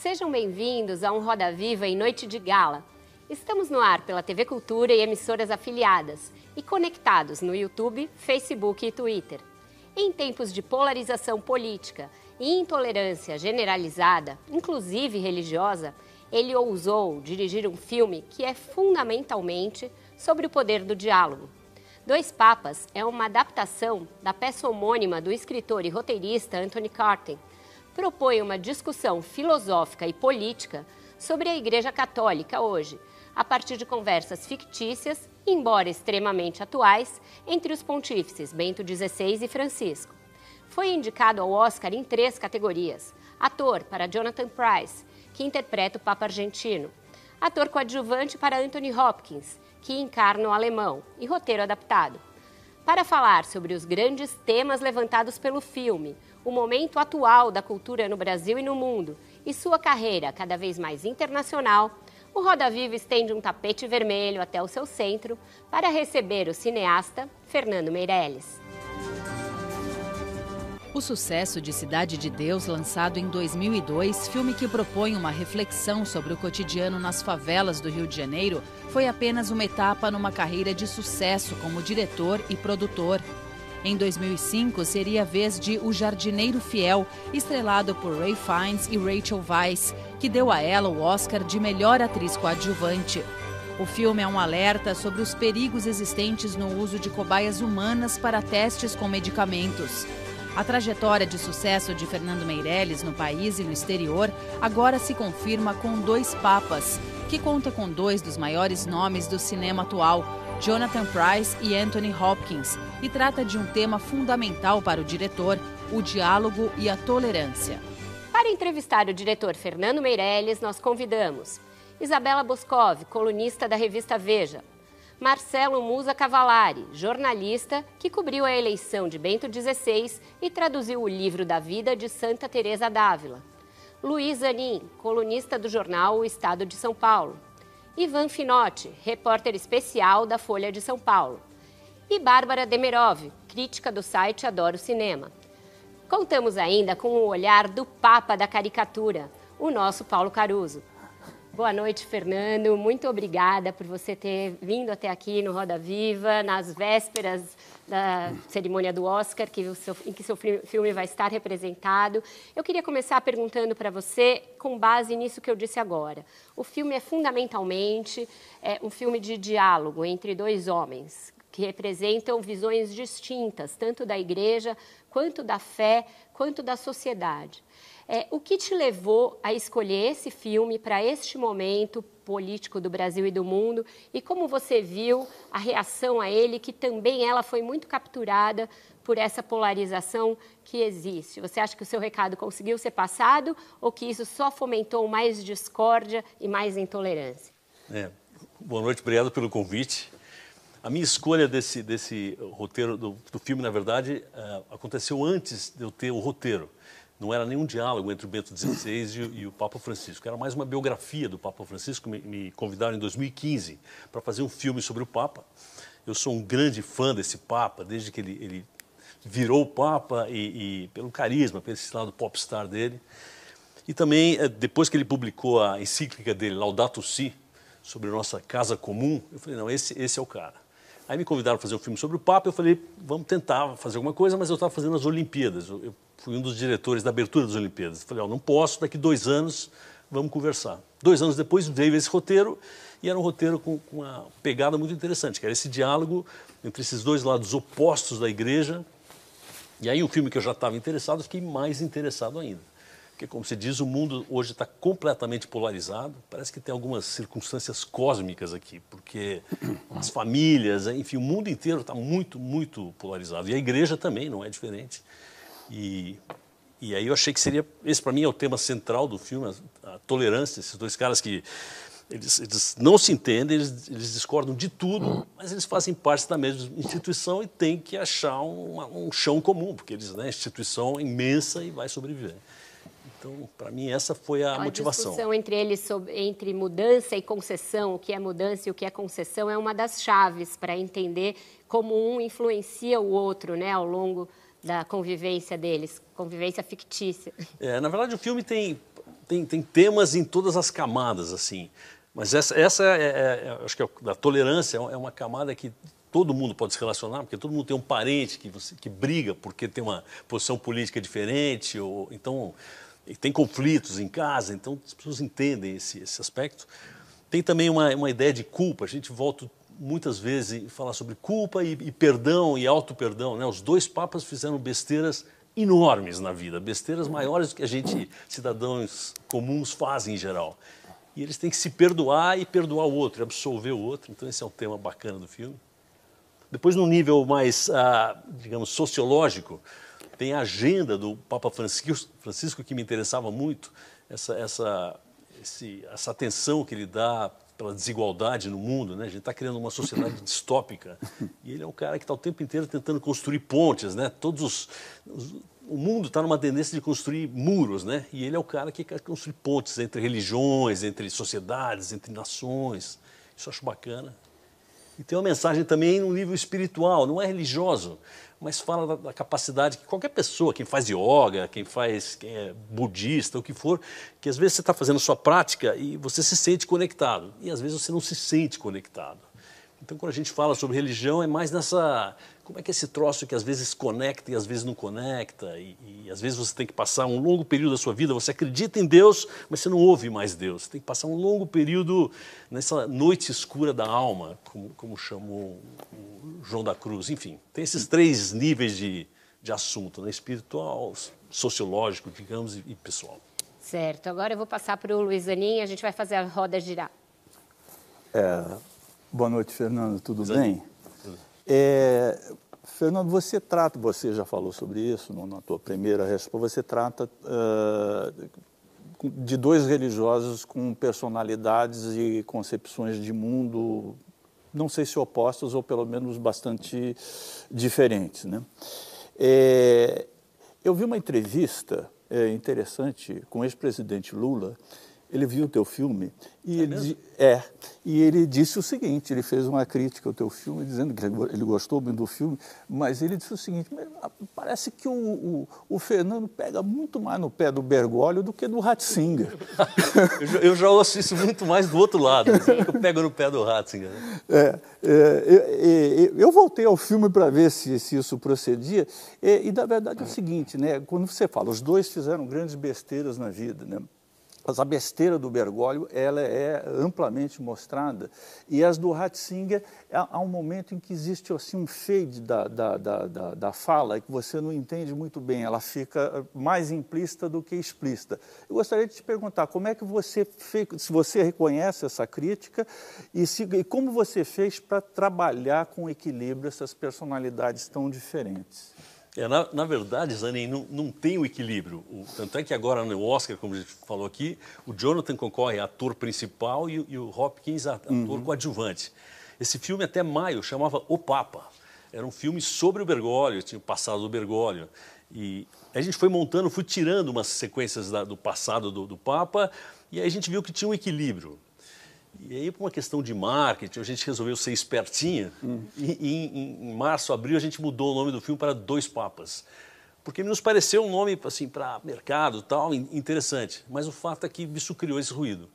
Sejam bem-vindos a um Roda Viva em Noite de Gala. Estamos no ar pela TV Cultura e emissoras afiliadas e conectados no YouTube, Facebook e Twitter. Em tempos de polarização política e intolerância generalizada, inclusive religiosa, ele ousou dirigir um filme que é fundamentalmente sobre o poder do diálogo. Dois Papas é uma adaptação da peça homônima do escritor e roteirista Anthony Carten, propõe uma discussão filosófica e política sobre a Igreja Católica hoje, a partir de conversas fictícias, embora extremamente atuais, entre os pontífices Bento XVI e Francisco. Foi indicado ao Oscar em três categorias: ator para Jonathan Price, que interpreta o Papa argentino, ator coadjuvante para Anthony Hopkins, que encarna o alemão, e roteiro adaptado. Para falar sobre os grandes temas levantados pelo filme, o momento atual da cultura no Brasil e no mundo e sua carreira cada vez mais internacional, o Roda Viva estende um tapete vermelho até o seu centro para receber o cineasta Fernando Meirelles. O sucesso de Cidade de Deus, lançado em 2002, filme que propõe uma reflexão sobre o cotidiano nas favelas do Rio de Janeiro, foi apenas uma etapa numa carreira de sucesso como diretor e produtor. Em 2005, seria a vez de O Jardineiro Fiel, estrelado por Ray Fiennes e Rachel Weisz, que deu a ela o Oscar de melhor atriz coadjuvante. O filme é um alerta sobre os perigos existentes no uso de cobaias humanas para testes com medicamentos. A trajetória de sucesso de Fernando Meirelles no país e no exterior agora se confirma com Dois Papas, que conta com dois dos maiores nomes do cinema atual, Jonathan Price e Anthony Hopkins, e trata de um tema fundamental para o diretor, o diálogo e a tolerância. Para entrevistar o diretor Fernando Meirelles, nós convidamos Isabela Boscov, colunista da revista Veja, Marcelo Musa Cavalari, jornalista que cobriu a eleição de Bento XVI e traduziu o livro da vida de Santa Teresa d'Ávila. Luiz Anin, colunista do jornal O Estado de São Paulo. Ivan Finotti, repórter especial da Folha de São Paulo. E Bárbara Demerov, crítica do site Adoro Cinema. Contamos ainda com o olhar do Papa da caricatura, o nosso Paulo Caruso. Boa noite, Fernando. Muito obrigada por você ter vindo até aqui no Roda Viva, nas vésperas da cerimônia do Oscar, que seu, em que seu filme vai estar representado. Eu queria começar perguntando para você, com base nisso que eu disse agora. O filme é fundamentalmente é, um filme de diálogo entre dois homens que representam visões distintas, tanto da igreja, quanto da fé, quanto da sociedade. É, o que te levou a escolher esse filme para este momento político do Brasil e do mundo e como você viu a reação a ele, que também ela foi muito capturada por essa polarização que existe? Você acha que o seu recado conseguiu ser passado ou que isso só fomentou mais discórdia e mais intolerância? É. Boa noite, obrigado pelo convite. A minha escolha desse, desse roteiro do, do filme, na verdade, uh, aconteceu antes de eu ter o roteiro não era nenhum diálogo entre o Bento XVI e, e, o Papa Francisco, era mais uma biografia do Papa Francisco. Me, me convidaram em 2015 para fazer um filme sobre o Papa. Eu sou um grande fã desse Papa, desde que ele, ele virou Papa e, e, pelo carisma, pelo esse lado popstar dele. E também, eh, depois que ele publicou a encíclica dele, Laudato Si, sobre nossa casa comum, eu falei, não, esse, esse é o cara. Aí me convidaram para fazer um filme sobre o Papa, eu falei, vamos tentar fazer alguma coisa, mas eu estava fazendo as Olimpíadas. Eu, eu fui um dos diretores da abertura das Olimpíadas. Falei, oh, não posso, daqui dois anos vamos conversar. Dois anos depois veio esse roteiro, e era um roteiro com, com uma pegada muito interessante, que era esse diálogo entre esses dois lados opostos da igreja. E aí um filme que eu já estava interessado, fiquei mais interessado ainda. Porque, como se diz, o mundo hoje está completamente polarizado. Parece que tem algumas circunstâncias cósmicas aqui, porque as famílias, enfim, o mundo inteiro está muito, muito polarizado. E a igreja também não é diferente. E e aí eu achei que seria, esse para mim é o tema central do filme, a, a tolerância, esses dois caras que eles, eles não se entendem, eles, eles, discordam de tudo, mas eles fazem parte da mesma instituição e tem que achar um, um chão comum, porque eles, né, instituição é imensa e vai sobreviver. Então, para mim, essa foi a, a motivação. A discussão entre eles sobre, entre mudança e concessão, o que é mudança e o que é concessão, é uma das chaves para entender como um influencia o outro né, ao longo da convivência deles, convivência fictícia. É, na verdade, o filme tem, tem, tem temas em todas as camadas, assim. Mas essa, essa é, é, é acho que é, a tolerância é uma camada que todo mundo pode se relacionar, porque todo mundo tem um parente que, você, que briga porque tem uma posição política diferente, ou então tem conflitos em casa, então as pessoas entendem esse, esse aspecto. Tem também uma, uma ideia de culpa, a gente volta muitas vezes falar sobre culpa e, e perdão e auto-perdão. Né? Os dois papas fizeram besteiras enormes na vida, besteiras maiores do que a gente, cidadãos comuns, fazem em geral. E eles têm que se perdoar e perdoar o outro, absolver o outro. Então, esse é um tema bacana do filme. Depois, no nível mais, ah, digamos, sociológico, tem a agenda do Papa Francisco, Francisco que me interessava muito, essa, essa, esse, essa atenção que ele dá pela desigualdade no mundo, né? A gente está criando uma sociedade distópica e ele é um cara que está o tempo inteiro tentando construir pontes, né? Todos os, o mundo está numa tendência de construir muros, né? E ele é o cara que quer construir pontes entre religiões, entre sociedades, entre nações. Isso eu acho bacana. E tem uma mensagem também no nível espiritual, não é religioso, mas fala da, da, capacidade que qualquer pessoa, quem faz yoga, quem faz, quem é budista, o que for, que às vezes você está fazendo sua prática e você se sente conectado, e às vezes você não se sente conectado. Então, quando a gente fala sobre religião, é mais nessa. Como é que é esse troço que às vezes conecta e às vezes não conecta, e, e, às vezes você tem que passar um longo período da sua vida, você acredita em Deus, mas você não ouve mais Deus. Você tem que passar um longo período nessa noite escura da alma, como, como chamou o João da Cruz. Enfim, tem esses três níveis de, de assunto: né? espiritual, sociológico, digamos, e, e pessoal. Certo. Agora eu vou passar para o Luiz Aninha, a gente vai fazer a roda girar. É, Boa noite, Fernando. Tudo bem? É, Fernando, você trata, você já falou sobre isso na tua primeira resposta, você trata uh, de dois religiosos com personalidades e concepções de mundo, não sei se opostas ou pelo menos bastante diferentes. Né? É, eu vi uma entrevista é, interessante com o ex-presidente Lula, ele viu o teu filme e, é ele, é, e ele disse o seguinte, ele fez uma crítica ao teu filme, dizendo que ele gostou muito do filme, mas ele disse o seguinte, ah, parece que o, o, o Fernando pega muito mais no pé do Bergoglio do que do Ratzinger. eu, eu, já ouço isso muito mais do outro lado, eu pego no pé do Ratzinger. É, é, eu voltei ao filme para ver se, se isso procedia, e, e na verdade é o seguinte, né, quando você fala, os dois fizeram grandes besteiras na vida, né? Mas a besteira do Bergoglio ela é amplamente mostrada e as do Ratzinger há um momento em que existe assim um fade da, da, da, da, da fala que você não entende muito bem, ela fica mais implícita do que explícita. Eu gostaria de te perguntar como é que você fez, se você reconhece essa crítica e, se, e como você fez para trabalhar com equilíbrio essas personalidades tão diferentes. É, na, na, verdade, Zanin, não, não tem o equilíbrio. O, tanto é que agora no Oscar, como a gente falou aqui, o Jonathan concorre a ator principal e, e o Hopkins a ator uhum. coadjuvante. Esse filme até maio chamava O Papa. Era um filme sobre o Bergoglio, tinha o passado do Bergoglio. E a gente foi montando, fui tirando umas sequências da, do passado do, do Papa, e aí a gente viu que tinha um equilíbrio. E aí, por uma questão de marketing, a gente resolveu ser espertinha. Hum. E, e em, em, março, abril, a gente mudou o nome do filme para Dois Papas. Porque nos pareceu um nome assim, para mercado tal, interessante. Mas o fato é que isso criou esse ruído.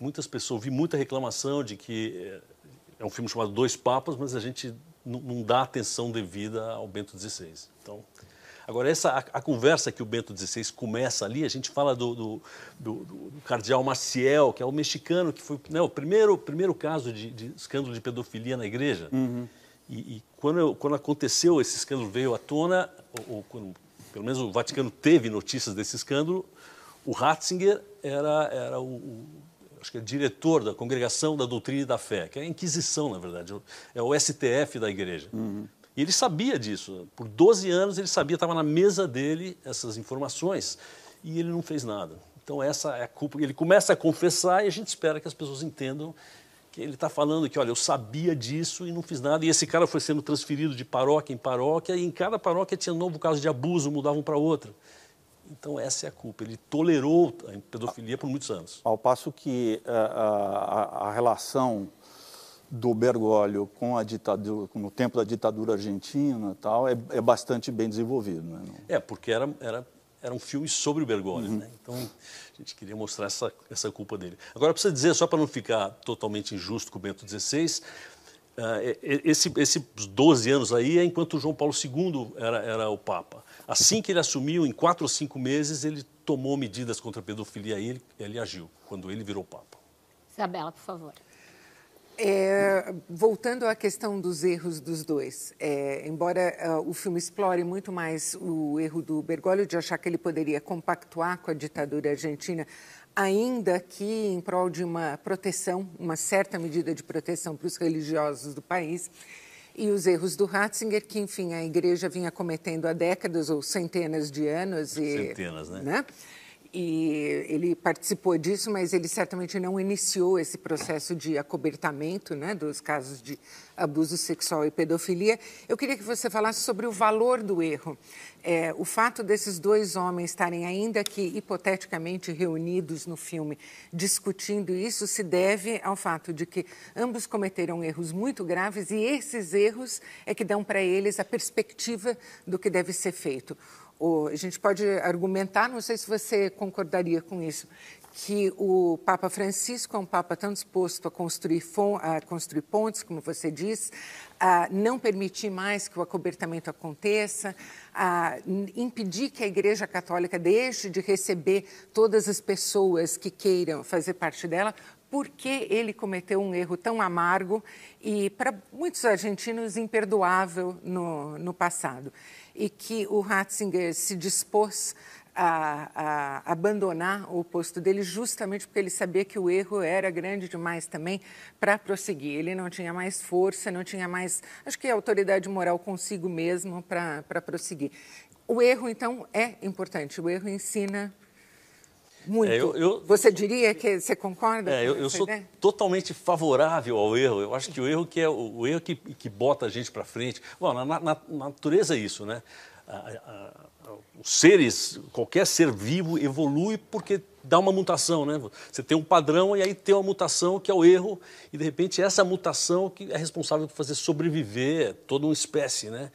Muitas pessoas, vi muita reclamação de que é, é um filme chamado Dois Papas, mas a gente não dá atenção devida ao Bento XVI. Então, Agora, essa, a, a, conversa que o Bento XVI começa ali, a gente fala do, do, do, do cardeal Maciel, que é o mexicano, que foi né, o primeiro, primeiro caso de, de, escândalo de pedofilia na igreja. Uhum. E, e quando, quando aconteceu, esse escândalo veio à tona, ou, ou quando, pelo menos o Vaticano teve notícias desse escândalo, o Ratzinger era, era o, o acho que é diretor da Congregação da Doutrina e da Fé, que é a Inquisição, na verdade, é o STF da igreja. Uhum. E ele sabia disso. Por 12 anos ele sabia, estava na mesa dele essas informações e ele não fez nada. Então essa é a culpa. Ele começa a confessar e a gente espera que as pessoas entendam que ele está falando que, olha, eu sabia disso e não fiz nada. E esse cara foi sendo transferido de paróquia em paróquia e em cada paróquia tinha um novo caso de abuso, mudavam para outra. Então essa é a culpa. Ele tolerou a pedofilia por muitos anos. Ao passo que a, eh, a, a relação do Bergoglio com a ditadura, no tempo da ditadura argentina tal, é, é bastante bem desenvolvido. Né? É, porque era, era, era um filme sobre o Bergoglio, uhum. né? Então a gente queria mostrar essa, essa culpa dele. Agora, precisa dizer, só para não ficar totalmente injusto com o Bento XVI, uh, esse, esses 12 anos aí é enquanto João Paulo II era, era o Papa. Assim que ele assumiu, em quatro ou cinco meses, ele tomou medidas contra a pedofilia e ele, ele agiu, quando ele virou Papa. Isabela, por favor. É, voltando à questão dos erros dos dois, é, embora uh, o filme explore muito mais o erro do Bergoglio de achar que ele poderia compactuar com a ditadura argentina, ainda que em prol de uma proteção, uma certa medida de proteção para os religiosos do país, e os erros do Ratzinger, que, enfim, a igreja vinha cometendo há décadas ou centenas de anos. E, centenas, né? né? E ele participou disso, mas ele certamente não iniciou esse processo de acobertamento né, dos casos de abuso sexual e pedofilia. Eu queria que você falasse sobre o valor do erro. É, o fato desses dois homens estarem, ainda que hipoteticamente reunidos no filme, discutindo isso, se deve ao fato de que ambos cometeram erros muito graves e esses erros é que dão para eles a perspectiva do que deve ser feito a gente pode argumentar, não sei se você concordaria com isso, que o Papa Francisco é um Papa tão disposto a construir, a construir pontes, como você diz, a não permitir mais que o acobertamento aconteça, a impedir que a Igreja Católica deixe de receber todas as pessoas que queiram fazer parte dela, porque ele cometeu um erro tão amargo e, para muitos argentinos, imperdoável no, no passado e que o Ratzinger se dispôs a, a, abandonar o posto dele justamente porque ele sabia que o erro era grande demais também para prosseguir. Ele não tinha mais força, não tinha mais, acho que autoridade moral consigo mesmo para prosseguir. O erro, então, é importante. O erro ensina muito. É, eu, eu, você diria que você concorda? É, eu, eu sou ideia? totalmente favorável ao erro. Eu acho que o erro que é o, o erro que, que bota a gente para frente. Bom, na, na, na, natureza é isso, né? A, a, a, os seres, qualquer ser vivo evolui porque dá uma mutação, né? Você tem um padrão e aí tem uma mutação que é o erro e de repente essa mutação que é responsável por fazer sobreviver toda uma espécie, né?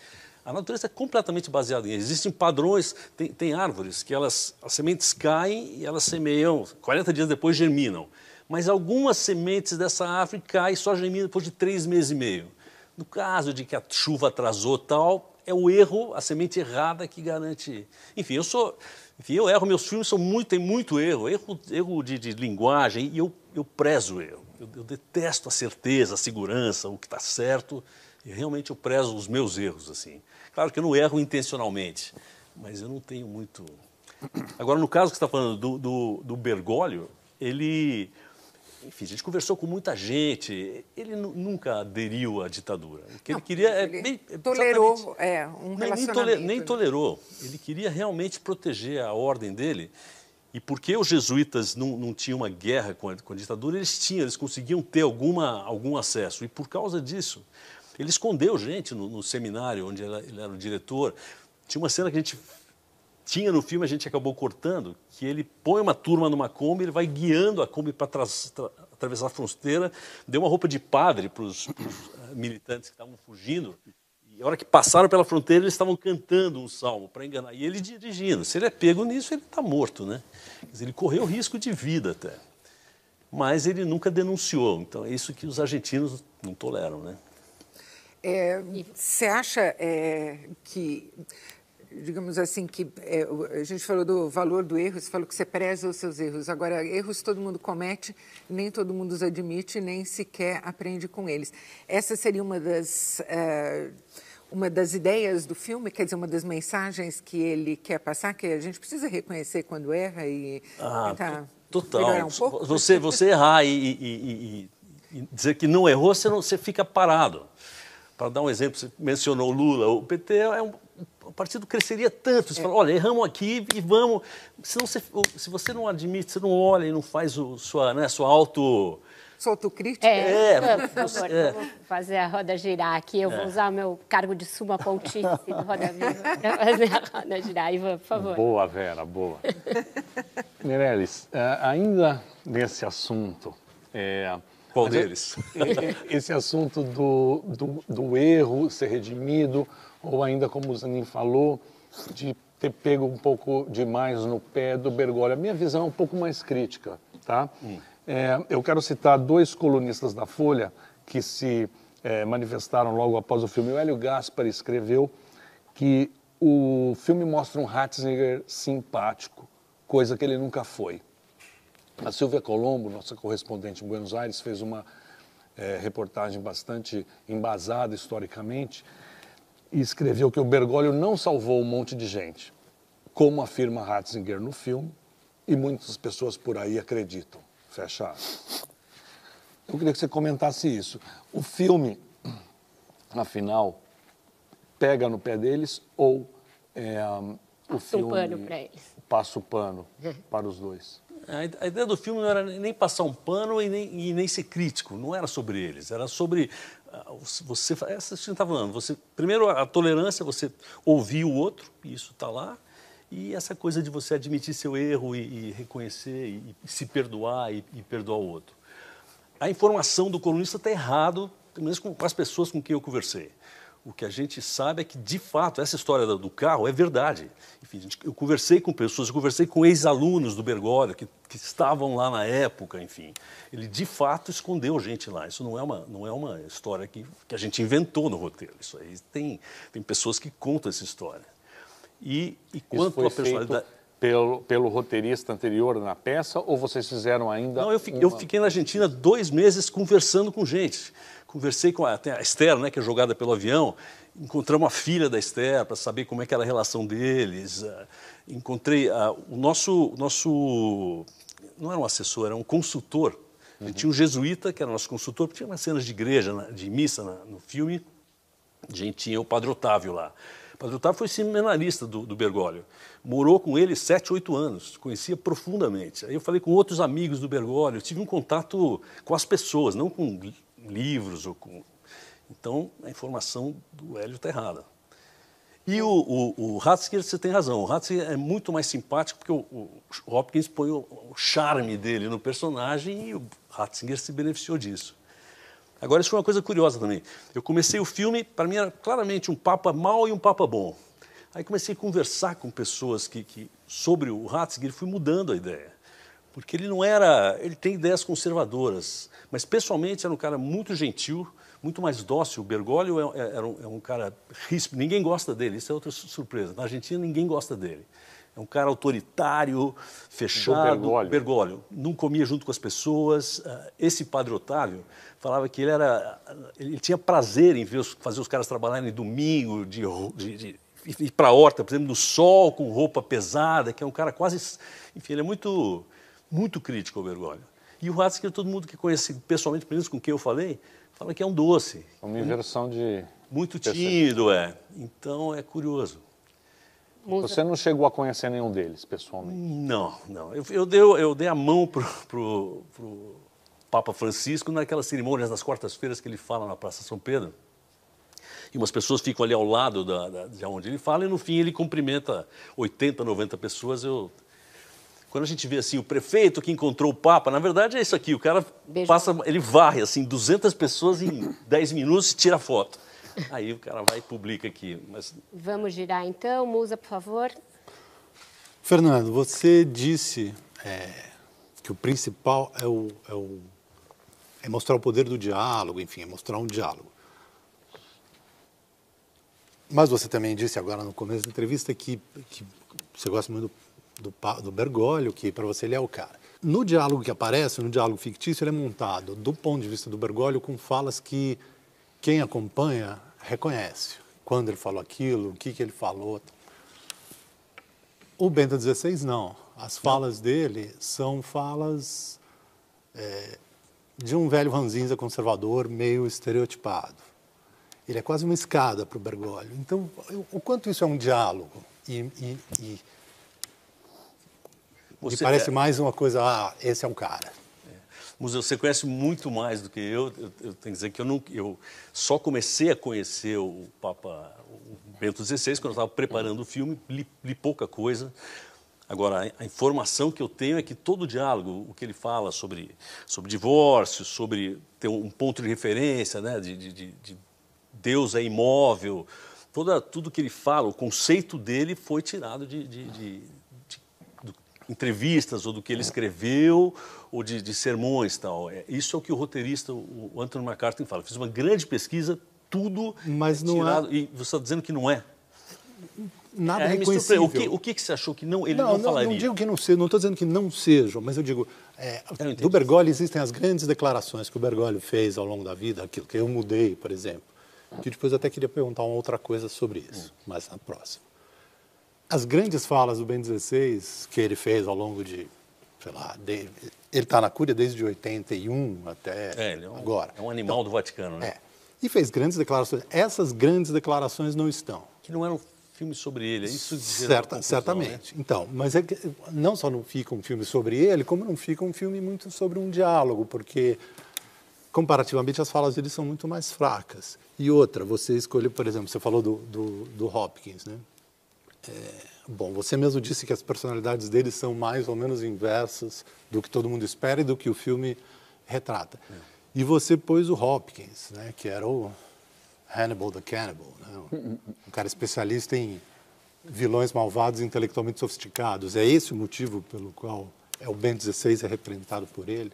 A natureza é completamente baseada em Existem padrões, tem, tem árvores que elas, as sementes caem e elas semeiam, 40 dias depois germinam. Mas algumas sementes dessa árvore caem e só germinam depois de três meses e meio. No caso de que a chuva atrasou tal, é o erro, a semente errada que garante. Enfim, eu sou. Enfim, eu erro, meus filmes são muito, tem muito erro, erro, erro de, de linguagem, e eu, eu prezo o erro. Eu, eu detesto a certeza, a segurança, o que está certo. E realmente eu prezo os meus erros, assim. Claro que eu não erro intencionalmente, mas eu não tenho muito. Agora, no caso que você está falando do, do, do Bergoglio, ele. Enfim, a gente conversou com muita gente. Ele nunca aderiu à ditadura. O que não, ele queria é. Bem, tolerou é, um nem, nem, toler, nem tolerou. Ele queria realmente proteger a ordem dele. E porque os jesuítas não, não tinham uma guerra com a, com a ditadura, eles tinham, eles conseguiam ter alguma, algum acesso. E por causa disso, ele escondeu gente no, no seminário onde ele, era o diretor. Tinha uma cena que a gente tinha no filme, a gente acabou cortando, que ele põe uma turma numa Kombi, ele vai guiando a Kombi para atravessar a fronteira, deu uma roupa de padre para os uh, militantes que estavam fugindo, e a hora que passaram pela fronteira, eles estavam cantando um salmo para enganar, e ele dirigindo. Se ele é pego nisso, ele está morto, né? Dizer, ele correu risco de vida até. Mas ele nunca denunciou, então é isso que os argentinos não toleram, né? É, você acha é, que, digamos assim, que é, a gente falou do valor do erro, você falou que você preza os seus erros. Agora, erros todo mundo comete, nem todo mundo os admite, nem sequer aprende com eles. Essa seria uma das é, uma das ideias do filme, quer dizer, uma das mensagens que ele quer passar, que a gente precisa reconhecer quando erra e ah, tentar total. Um pouco. Você, você errar e, e, e, e, dizer que não errou, você, não, você fica parado. Para dar um exemplo, você mencionou o Lula, o PT é um, o partido cresceria tanto. Você é. fala, olha, erramos aqui e vamos. Se, não, se, você não admite, você não olha e não faz o, sua, né, sua auto. Sua autocrítica? É, é, por favor, é. vou fazer a roda girar aqui. Eu é. vou usar o meu cargo de suma pontífice do Roda Viva para fazer a roda girar. Ivan, por favor. Boa, Vera, boa. Meirelles, é, ainda nesse assunto, é, qual deles? Esse assunto do, do, do, erro ser redimido, ou ainda como o Zanin falou, de ter pego um pouco demais no pé do Bergoglio. A minha visão é um pouco mais crítica, tá? Hum. É, eu quero citar dois colunistas da Folha que se é, manifestaram logo após o filme. O Hélio Gaspar escreveu que o filme mostra um Ratzinger simpático, coisa que ele nunca foi. A Silvia Colombo, nossa correspondente em Buenos Aires, fez uma é, reportagem bastante embasada historicamente e escreveu que o Bergoglio não salvou um monte de gente, como afirma Ratzinger no filme, e muitas pessoas por aí acreditam. Fecha Eu queria que você comentasse isso. O filme, afinal, pega no pé deles ou é, o filme... Passa o pano para eles. Passa o pano para os dois. A ideia do filme não era nem passar um pano e nem, e nem ser crítico, não era sobre eles, era sobre ah, você, essa gente está falando, você, primeiro a tolerância, você ouvir o outro, e isso está lá, e essa coisa de você admitir seu erro e, e reconhecer, e, e, se perdoar e, e, perdoar o outro. A informação do colunista está errado, pelo menos com, com as pessoas com quem eu conversei. O que a gente sabe é que, de fato, essa história do carro é verdade. Enfim, eu conversei com pessoas, eu conversei com ex-alunos do Bergoglio que, que, estavam lá na época, enfim. Ele, de fato, escondeu gente lá. Isso não é uma, não é uma história que, que a gente inventou no roteiro. Isso aí tem, tem pessoas que contam essa história. E, e quanto a personalidade... Pelo, pelo roteirista anterior na peça ou vocês fizeram ainda? Não, eu, fiquei, uma... eu fiquei na Argentina dois meses conversando com gente conversei com a, a Esther, né, que é jogada pelo avião, encontramos a filha da Esther para saber como é que era a relação deles. Uh, encontrei uh, o nosso, nosso, não era um assessor, era um consultor. Uhum. Tinha um jesuíta, que era nosso consultor, porque tinha umas cenas de igreja, de missa no filme. A gente tinha o Padre Otávio lá. O Padre Otávio foi seminarista do, do Bergoglio. Morou com ele sete, oito anos, conhecia profundamente. Aí eu falei com outros amigos do Bergoglio, tive um contato com as pessoas, não com livros. Ou com... Então, a informação do Hélio está errada. E o, o, o você tem razão, o Ratzinger é muito mais simpático porque o, o Hopkins põe o, o, charme dele no personagem e o Ratzinger se beneficiou disso. Agora, isso foi uma coisa curiosa também. Eu comecei o filme, para mim era claramente um papa mau e um papa bom. Aí comecei a conversar com pessoas que, que sobre o Ratzinger e fui mudando a ideia. Porque ele não era. Ele tem ideias conservadoras. Mas pessoalmente era um cara muito gentil, muito mais dócil. O Bergoglio é, é, é, um, é um, cara ríspido, ninguém gosta dele, isso é outra surpresa. Na Argentina ninguém gosta dele. É um cara autoritário, fechado. Bergoglio. Bergoglio. Não comia junto com as pessoas. Ah, esse padre Otávio falava que ele era, ele tinha prazer em ver os, fazer os caras trabalharem domingo, de, de, de ir para a horta, por exemplo, no sol, com roupa pesada, que é um cara quase, enfim, ele é muito, muito crítico ao Bergoglio. E o Ratzinger, todo mundo que conhece pessoalmente, pelo menos com quem eu falei, fala que é um doce. Uma inversão de... Muito tímido, é. Então, é curioso. Você não chegou a conhecer nenhum deles, pessoalmente? Não, não. Eu, eu, dei, eu dei a mão para o Papa Francisco naquelas cerimônias das quartas-feiras que ele fala na Praça São Pedro. E umas pessoas ficam ali ao lado da, da, de onde ele fala, e no fim ele cumprimenta 80, 90 pessoas. Eu quando a gente vê assim o prefeito que encontrou o Papa, na verdade é isso aqui, o cara Beijo. passa, ele varre assim 200 pessoas em 10 minutos e tira foto. Aí o cara vai e publica aqui. Mas... Vamos girar então, Musa, por favor. Fernando, você disse é, que o principal é, o, é, o, é mostrar o poder do diálogo, enfim, é mostrar um diálogo. Mas você também disse agora no começo da entrevista que, que você gosta muito do do, do Bergoglio, que para você ele é o cara. No diálogo que aparece, no diálogo fictício, ele é montado do ponto de vista do Bergoglio com falas que quem acompanha reconhece. Quando ele falou aquilo, o que, que ele falou. O Bento XVI não. As falas dele são falas é, de um velho ranzinza conservador meio estereotipado. ele é quase uma escada para o Bergoglio. Então, o quanto isso é um diálogo e, e, e me parece é... mais uma coisa, ah, esse é um cara. Museu, você conhece muito mais do que eu. Eu, eu tenho que dizer que eu, não, eu só comecei a conhecer o Papa o Bento XVI quando eu estava preparando o filme, li, li pouca coisa. Agora, a, a, informação que eu tenho é que todo o diálogo, o que ele fala sobre, sobre divórcio, sobre ter um ponto de referência, né, de, de, de Deus é imóvel, toda, tudo que ele fala, o conceito dele foi tirado de, de entrevistas ou do que ele escreveu ou de, de sermões tal. É, isso é o que o roteirista, o Anthony McCarthy fala. Fiz uma grande pesquisa, tudo Mas não tirado. É... E você está dizendo que não é? Nada é, reconhecível. O que, o que você achou que não, ele não, não, não falaria? Não digo que não seja, não estou dizendo que não sejam, mas eu digo, é, eu do Bergoglio existem as grandes declarações que o Bergoglio fez ao longo da vida, aquilo que eu mudei, por exemplo, que depois eu até queria perguntar uma outra coisa sobre isso, hum. mas na próxima. As grandes falas do Ben 16 que ele fez ao longo de, sei lá, de, ele está na Cúria desde 81 até é, é um, agora. É um animal então, do Vaticano, né? É. E fez grandes declarações. Essas grandes declarações não estão. Que não eram filme sobre ele, é isso Certa, Certamente. Né? Então, mas é que não só não fica um filme sobre ele, como não fica um filme muito sobre um diálogo, porque comparativamente as falas dele são muito mais fracas. E outra, você escolheu, por exemplo, você falou do, do, do Hopkins, né? É, bom, você mesmo disse que as personalidades dele são mais ou menos inversas do que todo mundo espera e do que o filme retrata. É. E você pôs o Hopkins, né, que era o Hannibal the Cannibal, né? um cara especialista em vilões malvados intelectualmente sofisticados. É esse o motivo pelo qual é o Ben 16 é representado por ele?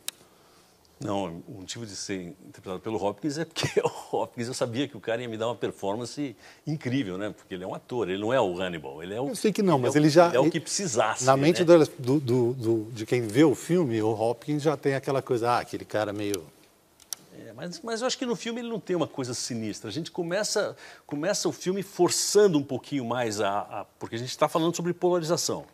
Não, o motivo de ser interpretado pelo Hopkins é porque o Hopkins eu sabia que o cara ia me dar uma performance incrível, né? Porque ele é um ator, ele não é o Hannibal, ele é o. Eu sei que não, mas ele, é o, já ele é o que precisasse. Na mente né? do, do, do, de quem vê o filme, o Hopkins já tem aquela coisa, ah, aquele cara meio é, mas, mas eu acho que no filme ele não tem uma coisa sinistra. A gente começa, começa o filme forçando um pouquinho mais a. a porque a gente está falando sobre polarização.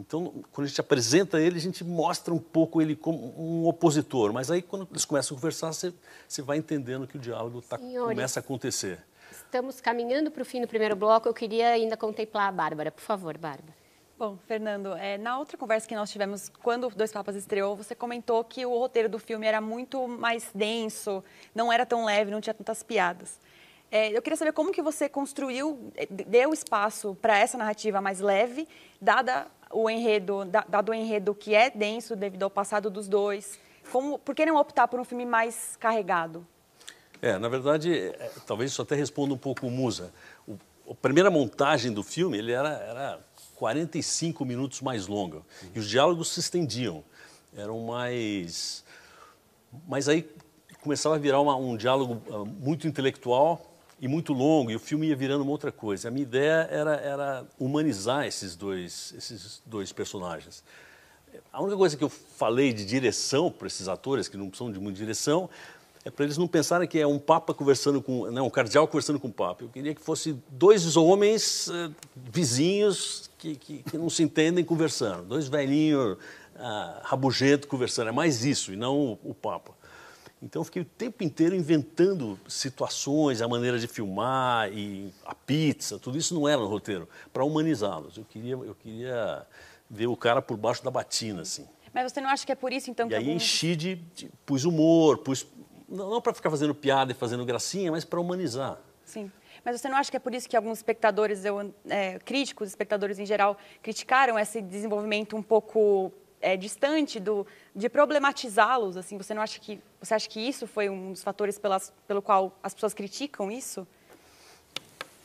Então, quando a gente apresenta ele, a gente mostra um pouco ele como um opositor. Mas aí, quando eles começam a conversar, você, você vai entendendo que o diálogo tá, começa a acontecer. Estamos caminhando para o fim do primeiro bloco. Eu queria ainda contemplar a Bárbara. Por favor, Bárbara. Bom, Fernando, é, na outra conversa que nós tivemos quando Dois Papas estreou, você comentou que o roteiro do filme era muito mais denso, não era tão leve, não tinha tantas piadas. É, eu queria saber como que você construiu, é, deu espaço para essa narrativa mais leve, dada o enredo, dado o enredo que é denso devido ao passado dos dois. Como, por que não optar por um filme mais carregado? É, na verdade, é, talvez isso até responda um pouco o Musa. O, a primeira montagem do filme ele era, era 45 minutos mais longa. E os diálogos se estendiam. Eram mais. Mas aí começava a virar uma, um diálogo uh, muito intelectual e muito longo, e o filme ia virando uma outra coisa. A minha ideia era, era humanizar esses dois, esses dois personagens. A única coisa que eu falei de direção para esses atores, que não são de muita direção, é para eles não pensarem que é um papa conversando com, não, um cardeal conversando com o papa. Eu queria que fosse dois homens uh, vizinhos que, que, que, não se entendem conversando, dois velhinhos uh, rabugentos conversando. É mais isso e não o, o papa. Então eu fiquei o tempo inteiro inventando situações, a maneira de filmar e a pizza, tudo isso não era no roteiro para humanizá-los. Eu queria, eu queria ver o cara por baixo da batina assim. Mas você não acha que é por isso então e que aí algum... enchi de, de pus humor, pus não, não para ficar fazendo piada e fazendo gracinha, mas para humanizar. Sim. Mas você não acha que é por isso que alguns espectadores, eu, é, críticos, espectadores em geral, criticaram esse desenvolvimento um pouo é, distante do, de problematizá-los? Assim, você não acha que você acha que isso foi um dos fatores pelas, pelo qual as pessoas criticam isso?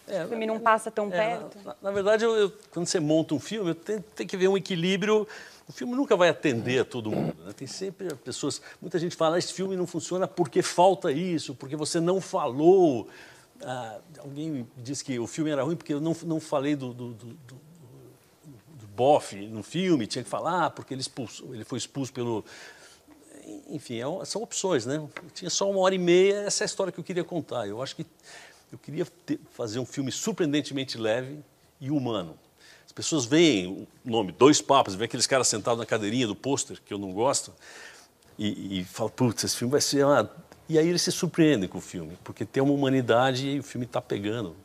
É, o filme não passa tão é, perto. Na, na verdade, eu, eu, quando você monta um filme, tem, tem que ver um equilíbrio o filme nunca vai atender a todo mundo. Né? Tem sempre pessoas. Muita gente fala: esse filme não funciona porque falta isso, porque você não falou. Ah, alguém disse que o filme era ruim porque eu não, não falei do, do, do, Boff no filme, tinha que falar porque ele, expulso, ele foi expulso pelo. Enfim, é, são opções, né? tinha só uma hora e meia, essa é a história que eu queria contar. Eu acho que eu queria ter, fazer um filme surpreendentemente leve e humano pessoas veem o nome Dois Papas, vê aqueles caras sentados na cadeirinha do pôster, que eu não gosto, e, e falam, putz, esse filme vai ser uma E aí eles se surpreendem com o filme, porque tem uma humanidade e o filme está pegando.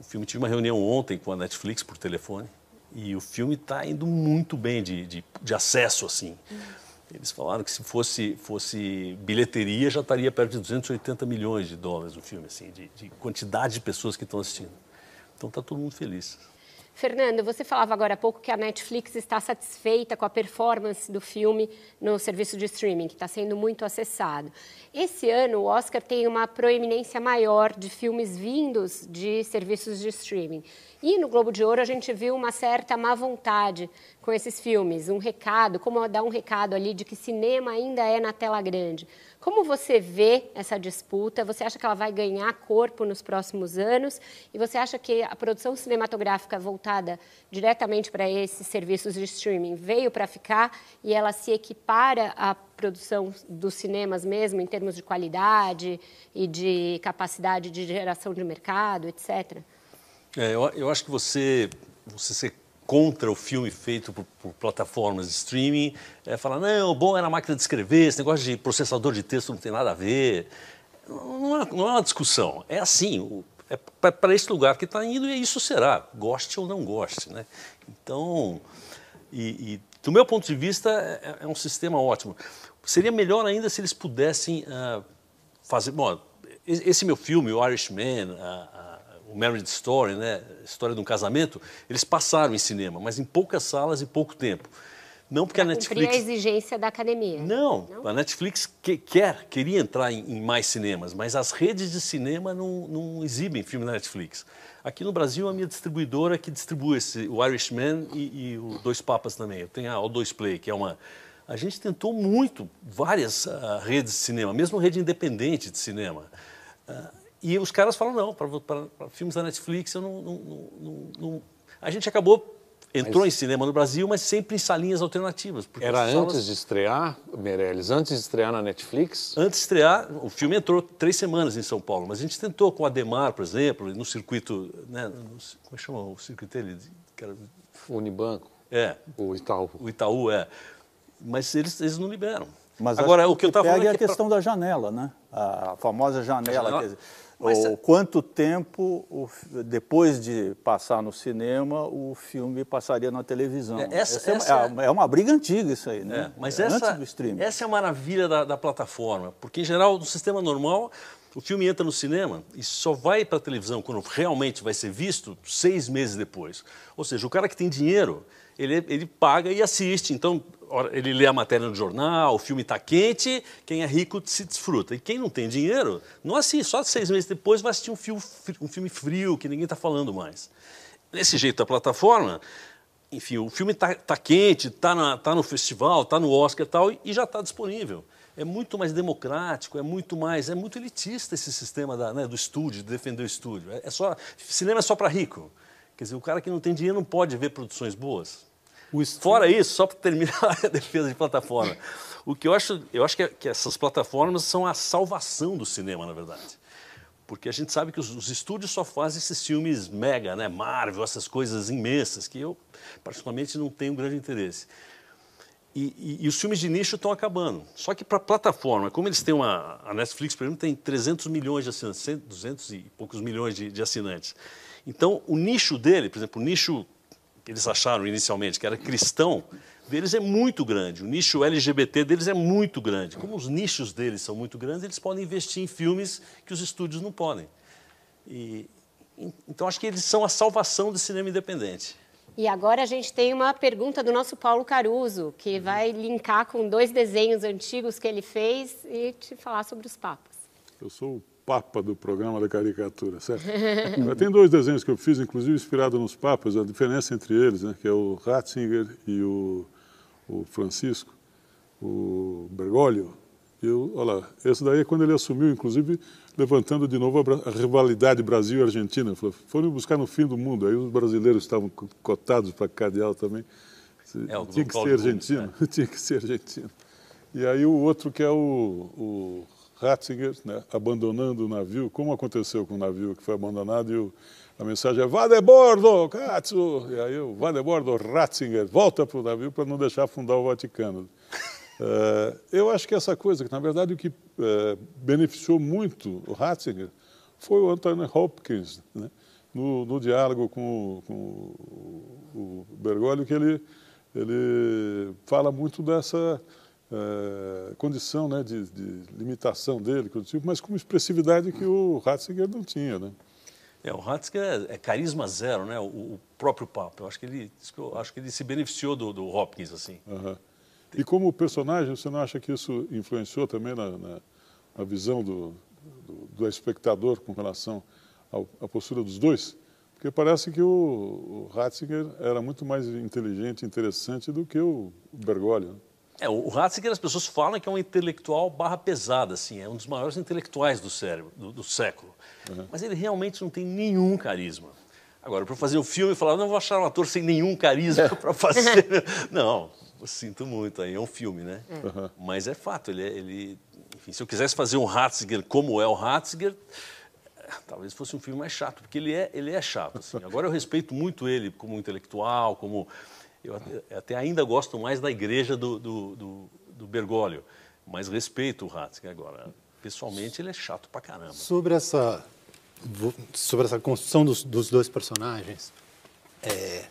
O filme tive uma reunião ontem com a Netflix por telefone e o filme está indo muito bem de, de, de acesso assim. Eles falaram que se fosse, fosse bilheteria já estaria perto de 280 milhões de dólares o filme, assim, de, de quantidade de pessoas que estão assistindo. Então está todo mundo feliz. Fernando, você falava agora há pouco que a Netflix está satisfeita com a performance do filme no serviço de streaming, que está sendo muito acessado. Esse ano, o Oscar tem uma proeminência maior de filmes vindos de serviços de streaming. E no Globo de Ouro a gente viu uma certa má vontade com esses filmes, um recado, como dar um recado ali de que cinema ainda é na tela grande. Como você vê essa disputa? Você acha que ela vai ganhar corpo nos próximos anos? E você acha que a produção cinematográfica voltada diretamente para esses serviços de streaming veio para ficar e ela se equipara à produção dos cinemas mesmo, em termos de qualidade e de capacidade de geração de mercado, etc.? É, eu, eu, acho que você, você contra o filme feito por, por plataformas de streaming é falar, não, o bom era a máquina de escrever, esse negócio de processador de texto não tem nada a ver. Não é, não é uma discussão. É assim, é para esse lugar que está indo e isso será, goste ou não goste. Né? Então, e, e do meu ponto de vista, é, é, um sistema ótimo. Seria melhor ainda se eles pudessem uh, fazer. Bom, esse meu filme, o Irishman, o Marriage Story, né, história de um casamento, eles passaram em cinema, mas em poucas salas e pouco tempo. Não porque pra a Netflix. a exigência da academia. Não, Não? a Netflix que, quer, queria entrar em, em, mais cinemas, mas as redes de cinema não, não exibem filme na Netflix. Aqui no Brasil, a minha distribuidora que distribui esse, o Irishman e, e o Dois Papas também. Eu tenho a O2 Play, que é uma. A gente tentou muito, várias uh, redes de cinema, mesmo rede independente de cinema. Uh, e os caras falam, não, para filmes da Netflix, eu não, não, não, A gente acabou entrou mas... em cinema no Brasil, mas sempre em salinhas alternativas. Era antes salas... de estrear, Meirelles, antes de estrear na Netflix? Antes de estrear, o filme entrou três semanas em São Paulo, mas a gente tentou com o Ademar, por exemplo, no circuito, né, no, como é que chama o circuito dele? Era... Unibanco. É. O Itaú. O Itaú, é. Mas eles, eles não liberam. Mas Agora, o que, eu estava falando é, é a questão pra... da janela, né? A famosa janela. janela... Dizer, mas, o quanto tempo, o, depois de passar no cinema, o filme passaria na televisão. É, essa, essa, essa é, é, é, uma briga antiga isso aí, né? É, mas essa, do streaming. Essa é a maravilha da, da plataforma, porque em geral, no sistema normal, o filme entra no cinema e só vai para a televisão quando realmente vai ser visto seis meses depois. Ou seja, o cara que tem dinheiro, ele, ele paga e assiste. Então, ele lê a matéria no jornal, o filme está quente, quem é rico se desfruta. E quem não tem dinheiro, não assiste, só seis meses depois vai assistir um filme, um filme frio, que ninguém está falando mais. Desse jeito, a plataforma, enfim, o filme está tá quente, está tá no festival, está no Oscar e tal, e já está disponível. É muito mais democrático, é muito mais, é muito elitista esse sistema da, né, do estúdio, de defender o estúdio. É, é só, cinema é só para rico. Quer dizer, o cara que não tem dinheiro não pode ver produções boas. Fora isso, só para terminar a defesa de plataforma, o que eu acho, eu acho que, é, que, essas plataformas são a salvação do cinema, na verdade. Porque a gente sabe que os, os, estúdios só fazem esses filmes mega, né, Marvel, essas coisas imensas, que eu, particularmente, não tenho grande interesse. E, e, e os filmes de nicho estão acabando. Só que para a plataforma, como eles têm uma. A Netflix, por exemplo, tem 300 milhões de assinantes, 200 e poucos milhões de, de assinantes. Então, o nicho dele, por exemplo, o nicho eles acharam inicialmente que era cristão, deles é muito grande. O nicho LGBT deles é muito grande. Como os nichos deles são muito grandes, eles podem investir em filmes que os estúdios não podem. E, então, acho que eles são a salvação do cinema independente. E agora a gente tem uma pergunta do nosso Paulo Caruso, que vai linkar com dois desenhos antigos que ele fez e te falar sobre os papas. Eu sou o papa do programa da caricatura, certo? Tem dois desenhos que eu fiz, inclusive inspirado nos papas, a diferença entre eles, né, que é o Ratzinger e o, o Francisco, o Bergoglio. Eu, olha lá, esse daí é quando ele assumiu, inclusive, levantando de novo a, a rivalidade Brasil-Argentina. Foram buscar no fim do mundo, aí os brasileiros estavam cotados para cardeal também. É, tinha que ser argentino, né? tinha que ser argentino. E aí o outro que é o, o Ratzinger, né, abandonando o navio, como aconteceu com o navio que foi abandonado, e o, a mensagem é vá de bordo, Katsu! E aí o vá de bordo, Ratzinger, volta para o navio para não deixar afundar o Vaticano. É, eu acho que essa coisa, que na verdade o que é, beneficiou muito o Ratzinger foi o Anthony Hopkins, né? no, no, diálogo com, com o Bergoglio, que ele, ele fala muito dessa é, condição né, de, de, limitação dele, mas com uma expressividade que o Ratzinger não tinha. Né? É, o Ratzinger é carisma zero, né? O, o, próprio Papa. Eu acho que ele, eu acho que ele se beneficiou do, do Hopkins assim. Uhum. E como personagem, você não acha que isso influenciou também na, na, na visão do, do, do, espectador com relação ao, à postura dos dois? Porque parece que o, o Ratzinger era muito mais inteligente e interessante do que o Bergoglio. É, o Ratzinger, as pessoas falam que é um intelectual barra pesada, assim, é um dos maiores intelectuais do, cérebro, do, do século. Uhum. Mas ele realmente não tem nenhum carisma. Agora, para fazer um filme, falar, não vou achar um ator sem nenhum carisma é. para fazer. não, sinto muito, aí é um filme, né? Uhum. Mas é fato, ele, é, ele, enfim, se eu quisesse fazer um Ratzinger como é o Ratzinger, talvez fosse um filme mais chato, porque ele é, ele é chato. Assim. Agora eu respeito muito ele como intelectual, como eu até ainda gosto mais da igreja do, do, do, do Bergoglio, mas respeito o Ratzinger agora. Pessoalmente ele é chato pra caramba. Sobre essa sobre essa construção dos, dos dois personagens, é,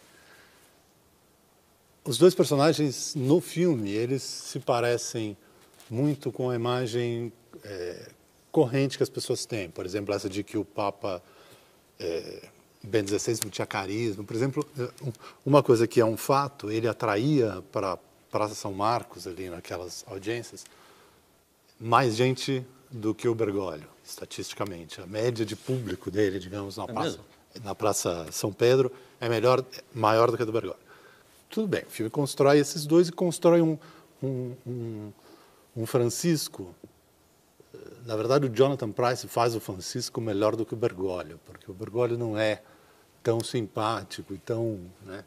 os dois personagens no filme, eles se parecem muito com a imagem é, corrente que as pessoas têm. Por exemplo, essa de que o Papa é, Ben XVI não tinha carisma. Por exemplo, uma coisa que é um fato, ele atraía para Praça São Marcos, ali naquelas audiências, mais gente do que o Bergoglio, estatisticamente. A média de público dele, digamos, na, é praça, na praça São Pedro é melhor, maior do que a do Bergoglio. Tudo bem, o filme constrói esses dois e constrói um, um, um, um Francisco. Na verdade, o Jonathan Price faz o Francisco melhor do que o Bergoglio, porque o Bergoglio não é tão simpático e tão. Né?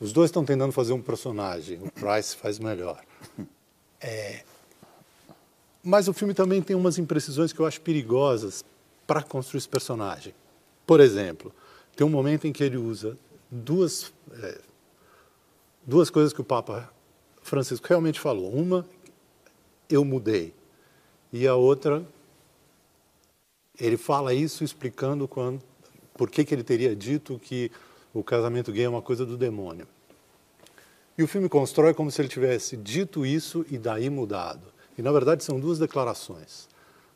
Os dois estão tentando fazer um personagem, o Price faz melhor. É... Mas o filme também tem umas imprecisões que eu acho perigosas para construir esse personagem. Por exemplo, tem um momento em que ele usa duas. É, duas coisas que o Papa Francisco realmente falou. Uma, eu mudei. E a outra, ele fala isso explicando quando, por que, que ele teria dito que o casamento gay é uma coisa do demônio. E o filme constrói como se ele tivesse dito isso e daí mudado. E na verdade são duas declarações.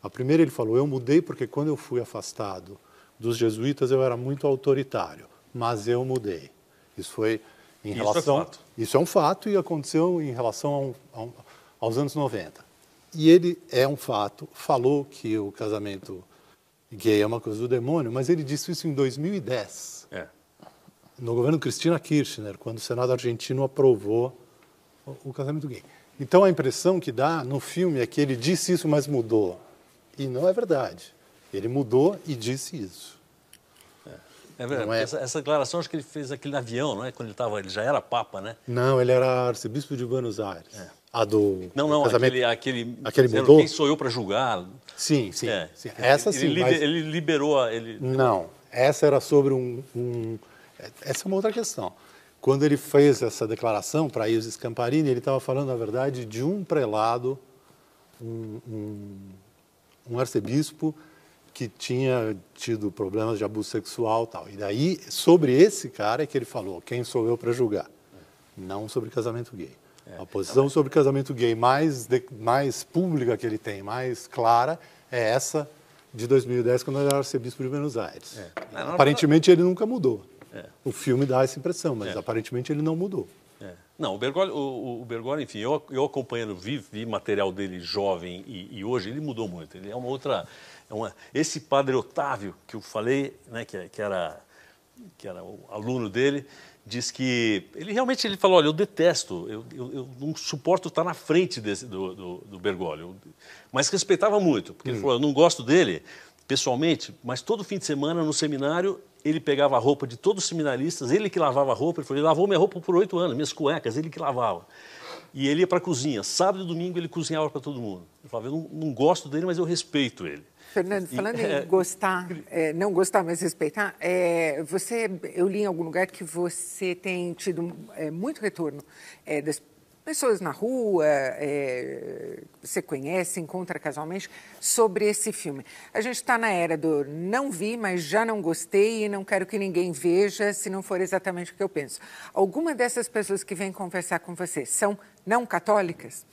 A primeira ele falou: Eu mudei porque quando eu fui afastado dos jesuítas eu era muito autoritário, mas eu mudei. Isso foi em isso é relação, é fato. Isso é um fato e aconteceu em relação a um, a aos anos 90. E ele é um fato, falou que o casamento gay é uma coisa do demônio, mas ele disse isso em 2010. É. No governo Cristina Kirchner, quando o Senado argentino aprovou o, casamento gay. Então a impressão que dá no filme é que ele disse isso, mas mudou. E não é verdade. Ele mudou e disse isso. É verdade. É... Essa, essa, declaração acho que ele fez aquele avião, não é? Quando ele estava, ele já era papa, né? Não, ele era arcebispo de Buenos Aires. É. A do não, não, casamento... aquele, aquele, aquele mudou. Quem sou eu para julgar? Sim, sim. É. sim. Essa ele, sim. Ele, mas... ele liberou, ele. Não, essa era sobre um, um, essa é uma outra questão. Quando ele fez essa declaração para Isis Scamparini, ele estava falando, na verdade, de um prelado, um, um, um arcebispo que tinha tido problemas de abuso sexual tal. E daí, sobre esse cara é que ele falou, quem sou eu para julgar? Não sobre casamento gay. É, a posição então, sobre casamento gay mais, de, mais pública que ele tem, mais clara, é essa de 2010, quando ele era arcebispo de Buenos Aires. É. Aparentemente ele nunca mudou. É. O filme dá essa impressão, mas é. aparentemente ele não mudou. É. Não, o Bergoglio, o, o Bergoglio, enfim, eu, eu acompanhando, vi, vi material dele jovem e, e hoje, ele mudou muito. Ele é uma outra é uma, esse padre Otávio, que eu falei, né, que, que, era, que era o aluno dele, diz que ele realmente ele falou, olha, eu detesto, eu, eu, eu não suporto estar na frente desse, do, do, do Bergoglio, mas respeitava muito, porque hum. ele falou, eu não gosto dele pessoalmente, mas todo fim de semana no seminário ele pegava a roupa de todos os seminaristas, ele que lavava a roupa, ele falou, ele lavou minha roupa por oito anos, minhas cuecas, ele que lavava. E ele ia para a cozinha, sábado e domingo ele cozinhava para todo mundo. Ele falava, eu não, não gosto dele, mas eu respeito ele. Fernando, falando em gostar, é, não gostar, mas respeitar, é, você, eu li em algum lugar que você tem tido é, muito retorno é, das pessoas na rua, é, você conhece, encontra casualmente, sobre esse filme. A gente está na era do não vi, mas já não gostei e não quero que ninguém veja se não for exatamente o que eu penso. Alguma dessas pessoas que vêm conversar com você são não católicas?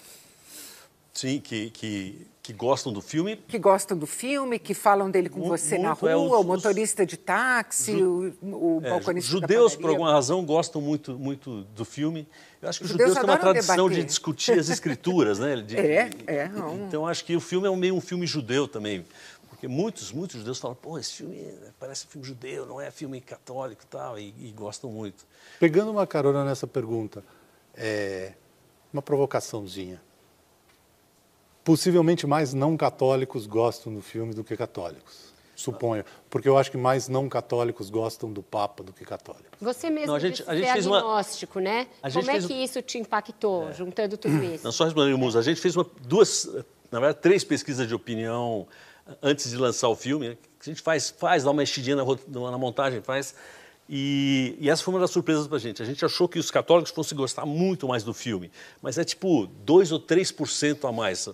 Sim, que, que, que gostam do filme. Que gostam do filme, que falam dele com Muito, você na é, rua, os- o motorista de táxi, Ju- o, o É, balconista judeus, da por alguma razão, gostam muito, muito do filme. Eu acho que os Judeus judeus têm uma tradição de debater. discutir as escrituras, né? De- É, é, não. Então, acho que o filme é um- meio um filme judeu também. Porque muitos, muitos judeus falam, pô, esse filme parece filme judeu, não é filme católico e tal, e, e gostam muito. Pegando uma carona nessa pergunta, é, uma provocaçãozinha. Possivelmente mais não católicos gostam do filme do que católicos. Suponho. Porque eu acho que mais não católicos gostam do Papa do que católicos. Você mesmo Não, a gente- a gente ser fez uma- agnóstico, né? a gente Como é fez um- que isso te impactou, juntando tudo isso? Não, só respondendo, Musa, a gente fez uma, duas, na verdade, três pesquisas de opinião antes de lançar o filme. né, que A gente faz, faz dá uma mexidinha na, na montagem, faz. E, e essa foi uma das surpresas para a gente. A gente achou que os católicos fossem gostar muito mais do filme, mas é tipo 2 ou 3% a mais.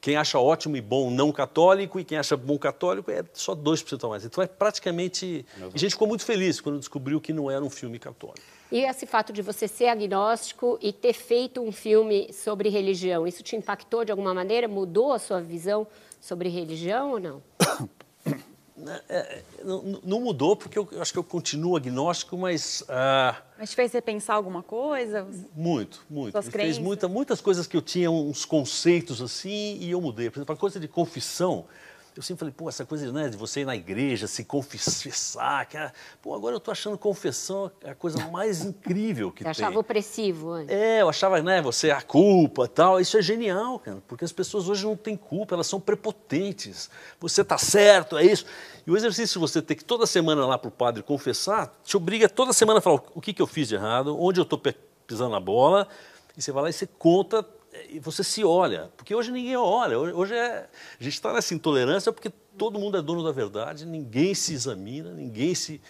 Quem acha ótimo e bom não católico e quem acha bom católico é só 2% a mais. Então é praticamente. E a gente ficou muito feliz quando descobriu que não era um filme católico. E esse fato de você ser agnóstico e ter feito um filme sobre religião, isso te impactou de alguma maneira? Mudou a sua visão sobre religião ou não? É, não, não mudou, porque eu, eu acho que eu continuo agnóstico, mas ah, Mas te fez repensar alguma coisa? muito, muito. Suas fez muita, muitas coisas que eu tinha uns conceitos assim e eu mudei. Por exemplo, a coisa de confissão. Eu sempre falei, pô, essa coisa né, de você ir na igreja, se confessar, que, é- pô, agora eu tô achando confissão a coisa mais incrível que Você tem. achava opressivo antes? É, eu achava, né, você a culpa e tal. Isso é genial, cara, porque as pessoas hoje não têm culpa, elas são prepotentes. Você tá certo, é isso. E o exercício de você ter que toda semana lá para o padre confessar, te obriga toda semana a falar o que, que eu fiz de errado, onde eu estou pisando na bola, e você vai lá e você conta e você se olha. Porque hoje ninguém olha. Hoje, hoje é, a gente está nessa intolerância porque todo mundo é dono da verdade, ninguém se examina, ninguém se.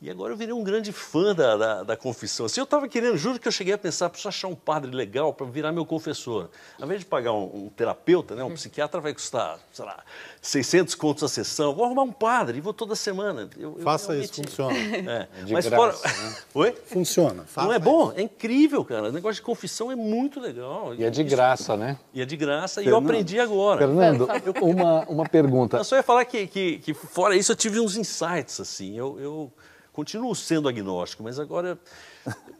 E agora eu virei um grande fã da, da, da confissão. Assim, eu estava querendo, juro que eu cheguei a pensar, preciso achar um padre legal para virar meu confessor. Ao invés de pagar um, um terapeuta, né, um psiquiatra vai custar, sei lá, 600 contos a sessão. Vou arrumar um padre e vou toda semana. Eu- eu Faça realmente- isso, funciona. É, De mas graça, fora... né? Oi? Funciona. Faça Não é bom? É incrível, cara. O negócio de confissão é muito legal. E é de Isso- graça, né? E é de graça. E eu Fernando, aprendi agora. Fernando, uma, uma pergunta. Eu só ia falar que, que, que fora isso eu tive uns insights, assim. Eu, eu continuo sendo agnóstico, mas agora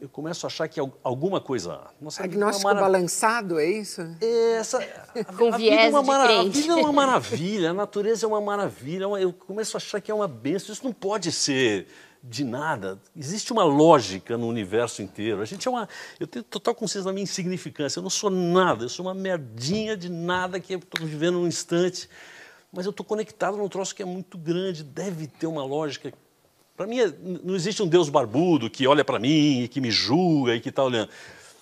eu começo a achar que al- alguma coisa há. Nossa, é Agnóstico mara- balançado, é isso? É, Essa, a, Com a viés vida é uma de mara- a vida é uma maravilha, a natureza é uma maravilha. é Eu começo a achar que é uma benção. Isso não pode ser de nada. Existe uma lógica no universo inteiro. A gente é uma. Eu tenho total consciência da minha insignificância. Eu não sou nada. Eu sou uma merdinha de nada que eu estou vivendo num instante. Mas eu estou conectado num troço que é muito grande. Deve ter uma lógica. Para mim, é- não existe um Deus barbudo que olha para mim e que me julga e que está olhando.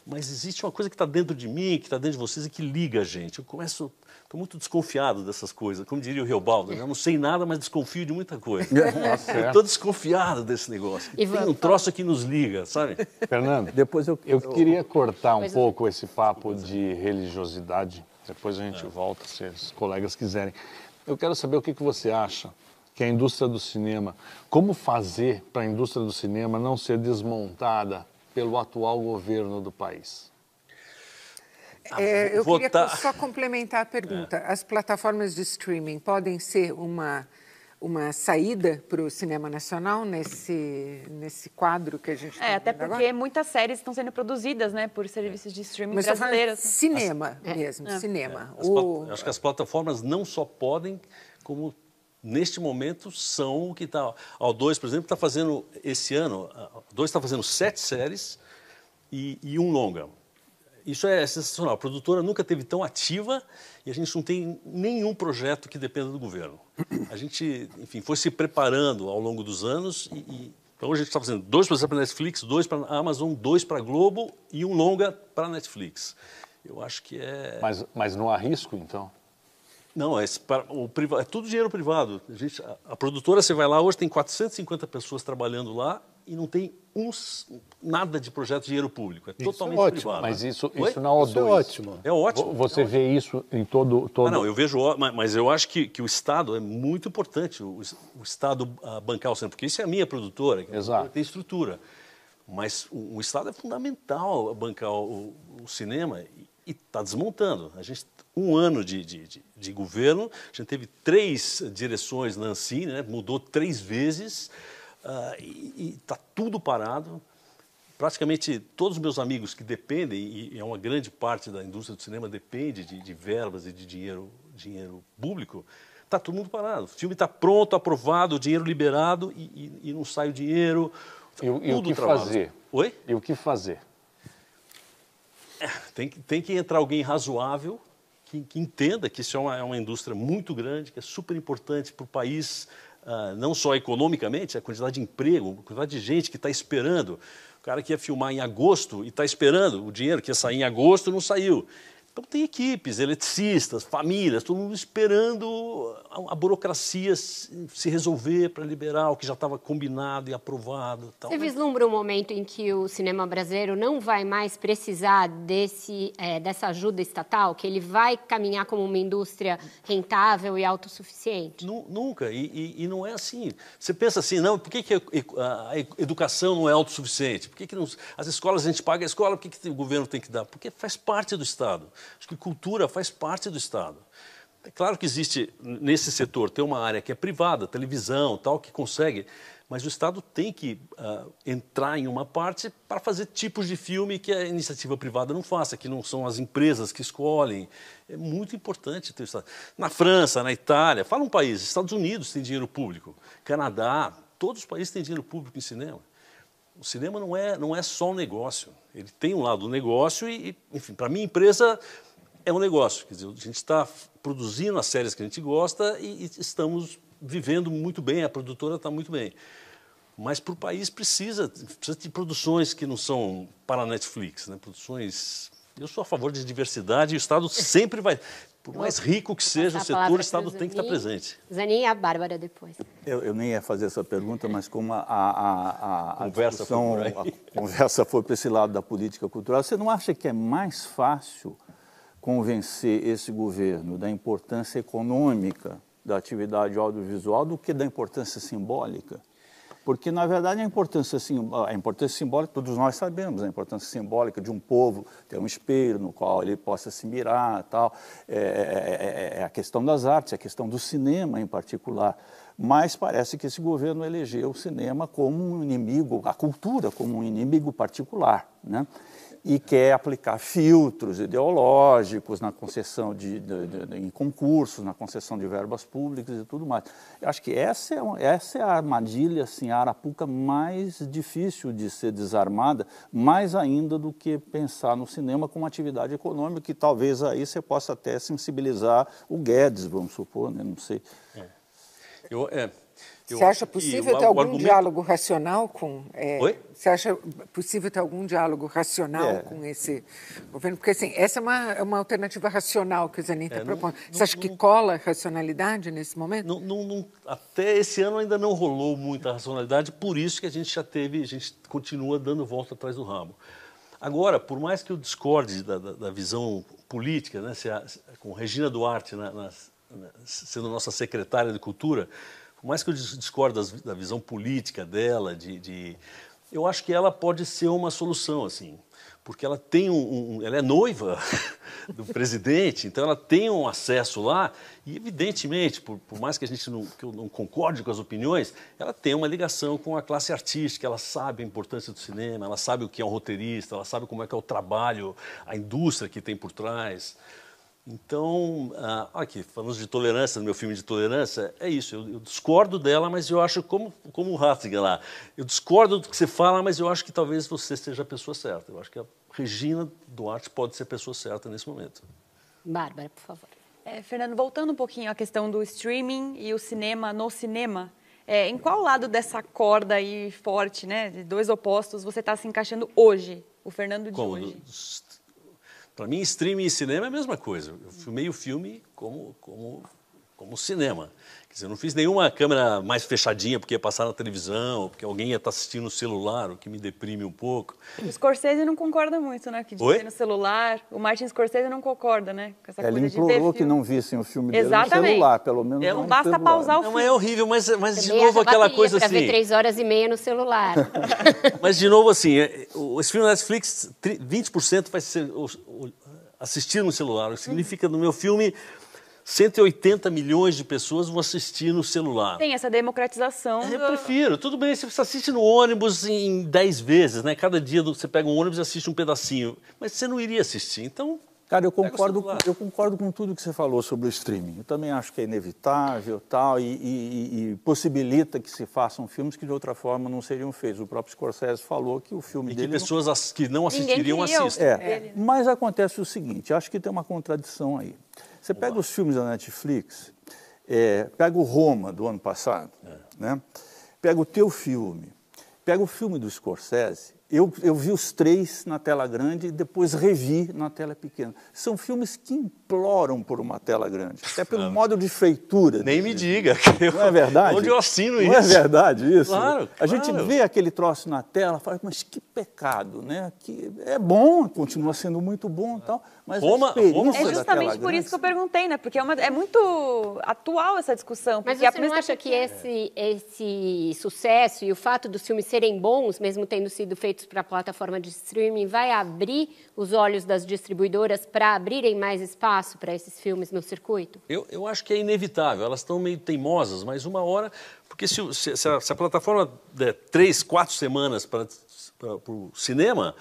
Mas existe uma coisa que está dentro de mim, que está dentro de vocês e que liga a gente. Eu começo, estou muito desconfiado dessas coisas. Como diria o Reobaldo, né? eu não sei nada, mas desconfio de muita coisa. eu estou desconfiado desse negócio. E Tem um troço que nos liga, sabe? Fernando, Depois eu, eu queria cortar um Pois é. pouco esse papo de religiosidade. Depois a gente volta, se os colegas quiserem. Eu quero saber o que, que você acha que a indústria do cinema, como fazer para a indústria do cinema não ser desmontada pelo atual governo do país? É, eu vou queria tá- só complementar a pergunta. As plataformas de streaming podem ser uma, uma saída para o cinema nacional nesse, nesse quadro que a gente está É, até porque agora? muitas séries estão sendo produzidas, né, por serviços de streaming Mas brasileiros. cinema mesmo, cinema. As O- Acho que as plataformas não só podem, como neste momento são o que está. A O2, por exemplo, está fazendo esse ano, O2 está fazendo sete séries e, e um longa. Isso é sensacional. A produtora nunca teve tão ativa e a gente não tem nenhum projeto que dependa do governo. A gente, enfim, foi se preparando ao longo dos anos e, e então a gente está fazendo dois para a Netflix, dois para Amazon, dois para Globo e um longa para Netflix. Eu acho que é Mas, mas não há risco, então? Não, é, o é tudo dinheiro privado. A, gente- a- a produtora, você vai lá, hoje tem 450 pessoas trabalhando lá e não tem uns, nada de projeto de dinheiro público. É Isso totalmente é ótimo, privado. Mas isso, Oi? isso na O2. Isso é ótimo. É ótimo. Você é vê isso em todo... todo... Ah, não, eu vejo, mas- mas eu acho que, que o Estado é muito importante, o, o Estado ah, bancar o cinema, porque isso é a minha produtora, que é Exato. tem estrutura. Mas o, o Estado é fundamental bancar o, o cinema e está desmontando. A gente, um ano de, de, de- de governo, a gente teve três direções na Ancine, né, mudou três vezes ah, e está tudo parado praticamente todos os meus amigos que dependem, e é uma grande parte da indústria do cinema depende de, de verbas e de dinheiro, dinheiro público, está todo mundo parado. O filme está pronto, aprovado, o dinheiro liberado e, e- e não sai o dinheiro. E, o- e o que fazer? Oi? E o que fazer? Tem, que- tem que entrar alguém razoável que, que entenda que isso é uma, é uma indústria muito grande, que é super importante para o país, ah, não só economicamente, a quantidade de emprego, a quantidade de gente que está esperando. O cara que ia filmar em agosto e está esperando o dinheiro que ia sair em agosto não saiu. Então tem equipes, eletricistas, famílias, todo mundo esperando a, a burocracia se, se resolver para liberar o que já estava combinado e aprovado. Tal. Você vislumbra um momento em que o cinema brasileiro não vai mais precisar desse, eh, dessa ajuda estatal, que ele vai caminhar como uma indústria rentável e autossuficiente? Nu- Nunca, e, e- e não é assim. Você pensa assim, não, por que, que a, a- a educação não é autossuficiente? Por que, que não- as escolas a gente paga a escola, por que, que o governo tem que dar? Porque faz parte do Estado. Acho que cultura faz parte do Estado. É claro que existe nesse setor, tem uma área que é privada, televisão, tal, que consegue, mas o Estado tem que ah, entrar em uma parte para fazer tipos de filme que a iniciativa privada não faça, que não são as empresas que escolhem. É muito importante ter o Estado. Na França, na Itália, fala um país, Estados Unidos tem dinheiro público, Canadá, todos os países têm dinheiro público em cinema. O cinema não é, não é só um negócio. Ele tem um lado do negócio e, enfim, para mim, empresa é um negócio. Quer dizer, a gente está produzindo as séries que a gente gosta e, e estamos vivendo muito bem, a produtora está muito bem. Mas para o país precisa, precisa de produções que não são para a Netflix, né? produções... Eu sou a favor de diversidade e o Estado sempre vai... Por mais rico que seja o setor, o Estado pro tem que estar Zanin. presente. Zanin e a Bárbara depois. Eu, eu nem ia fazer essa pergunta, mas como a, a, a, a Conversa discussão, foi a conversa foi para esse lado da política cultural, você não acha que é mais fácil convencer esse governo da importância econômica da atividade audiovisual do que da importância simbólica? Porque, na verdade, a importância, a importância simbólica, todos nós sabemos, a importância simbólica de um povo ter um espelho no qual ele possa se mirar tal, é, é- é- é a questão das artes, é a questão do cinema em particular. Mas parece que esse governo elegeu o cinema como um inimigo, a cultura como um inimigo particular, né? E quer aplicar filtros ideológicos na concessão de, de- de- de- em concursos, na concessão de verbas públicas e tudo mais. Eu acho que essa é, essa é a armadilha, assim, a arapuca mais difícil de ser desarmada, mais ainda do que pensar no cinema como atividade econômica, que talvez aí você possa até sensibilizar o Guedes, vamos supor, né? não sei. Eu, é, eu Você acha que possível ter algum argumento- diálogo racional com? é, Oi? Você acha possível ter algum diálogo racional É. com esse governo? Porque assim, essa é uma, é uma alternativa racional que o Zanin está É, não- propondo. não- Você acha que não- cola a racionalidade nesse momento? Não- não- não- até esse ano ainda não rolou muita racionalidade, por isso que a gente já teve, a gente continua dando volta atrás do rabo. Agora, por mais que eu discorde da, da- da visão política, né, se a- com Regina Duarte na- na- sendo nossa secretária de Cultura, por mais que eu dis- discorde das- da visão política dela, de, de- eu acho que ela pode ser uma solução, assim, porque ela tem um, um- ela é noiva do presidente, então ela tem um acesso lá e evidentemente, por, por mais que a gente não, eu não concorde com as opiniões, ela tem uma ligação com a classe artística, ela sabe a importância do cinema, ela sabe o que é um roteirista, ela sabe como é que é o trabalho, a indústria que tem por trás. Então, ah, aqui, falamos de tolerância, no meu filme de tolerância, é isso, eu, eu discordo dela, mas eu acho, como, como o Ratzinger lá, eu discordo do que você fala, mas eu acho que talvez você seja a pessoa certa. Eu acho que a Regina Duarte pode ser a pessoa certa nesse momento. Bárbara, por favor. É, Fernando, voltando um pouquinho à questão do streaming e o cinema no cinema, é, em qual lado dessa corda aí forte, né, de dois opostos, você está se encaixando hoje, o Fernando de Como? hoje? Para mim, streaming e cinema é a mesma coisa. Eu filmei o filme como, como como cinema. Quer dizer, eu não fiz nenhuma câmera mais fechadinha porque ia passar na televisão, porque alguém ia estar assistindo no celular, o que me deprime um pouco. O Scorsese não concorda muito, né? Que de Oi? no celular. O Martin Scorsese não concorda, né? Com essa Ele coisa de ver implorou que filme. não vissem o filme dele Exatamente. no celular, pelo menos É, não não basta celular. pausar o Não, é horrível, mas, mas de novo aquela coisa pra assim. ver três horas e meia no celular. Mas, de novo, assim, é, o- esse filme da Netflix, tri- 20% vai ser o- o- assistido no celular. O que significa, no meu filme, 180 milhões de pessoas vão assistir no celular. Tem essa democratização. Eu do- prefiro. Tudo bem, você assiste no ônibus em 10 vezes, né? Cada dia você pega um ônibus e assiste um pedacinho. Mas você não iria assistir. Então, Cara, eu concordo, eu concordo com tudo que você falou sobre o streaming. Eu também acho que é inevitável tal, e, e- e- e possibilita que se façam filmes que de outra forma não seriam feitos. O próprio Scorsese falou que o filme e que dele não- pessoas ass- que não assistiriam assistem. É, né? mas acontece o seguinte, acho que tem uma contradição aí. Você pega os filmes da Netflix, é, pega o Roma do ano passado, né? pega o teu filme, pega o filme do Scorsese, eu, eu vi os três na tela grande e depois revi na tela pequena. São filmes que imploram por uma tela grande, até pelo modo de feitura. Nem me diga. Não é verdade? Onde eu assino Não isso? é verdade isso? Claro, A gente vê aquele troço na tela, fala, mas que pecado, né? Que é bom, continua sendo muito bom e tal, mas Roma- Roma É justamente por isso que eu perguntei, né? Porque é, uma- é muito atual essa discussão. Mas você não acha que esse, esse sucesso e o fato dos filmes serem bons, mesmo tendo sido feitos para a plataforma de streaming, vai abrir os olhos das distribuidoras para abrirem mais espaço para esses filmes no circuito? Eu, eu acho que é inevitável. Elas estão meio teimosas, mas uma hora. Porque se, se- se a, se a plataforma der três, quatro semanas para o cinema.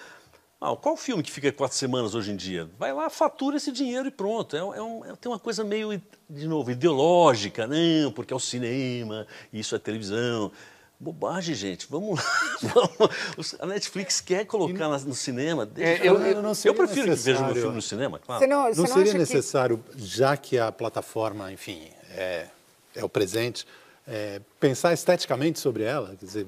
Ah, qual filme que fica quatro semanas hoje em dia? Vai lá, fatura esse dinheiro e pronto. É, é um- é- tem uma coisa meio, de novo, ideológica, não, porque é o cinema, isso é televisão. Bobagem, gente. Vamos lá. Vamos. A Netflix quer colocar na- no cinema. Deixa É, eu- eu não seria prefiro que veja meu necessário- filme no cinema, claro. Você não, você Não não seria acha que- necessário, já que a plataforma, enfim, é, é o presente, é, pensar esteticamente sobre ela? Quer dizer,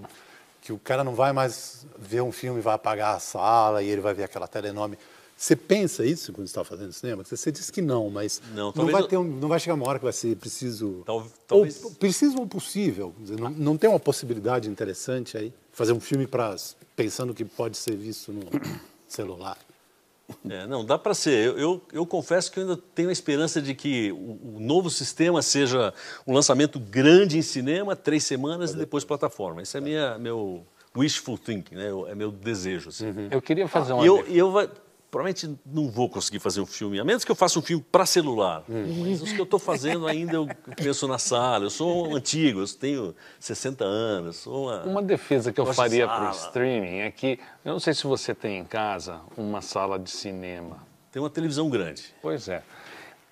que o cara não vai mais ver um filme e vai apagar a sala e ele vai ver aquela tela enorme. Você pensa isso quando está fazendo cinema? Você disse que não, mas Não, não, vai ter um- não vai chegar uma hora que vai ser preciso... Tal- talvez- Ou preciso ou possível. Não, não tem uma possibilidade interessante aí? Fazer um filme para pensando que pode ser visto no celular. É, não, dá para ser. Eu, eu, eu confesso que eu ainda tenho a esperança de que o, o novo sistema seja um lançamento grande em cinema, três semanas e depois plataforma. Esse é minha, meu wishful thinking, né? é meu desejo. Assim. Eu queria fazer uma E eu, provavelmente não vou conseguir fazer um filme, a menos que eu faça um filme para celular. Mas os que eu estou fazendo ainda eu penso na sala. Eu sou um antigo, eu tenho 60 anos, sou uma... Uma defesa que eu de faria para o streaming é que, eu não sei se você tem em casa uma sala de cinema. Tem uma televisão grande. Pois é.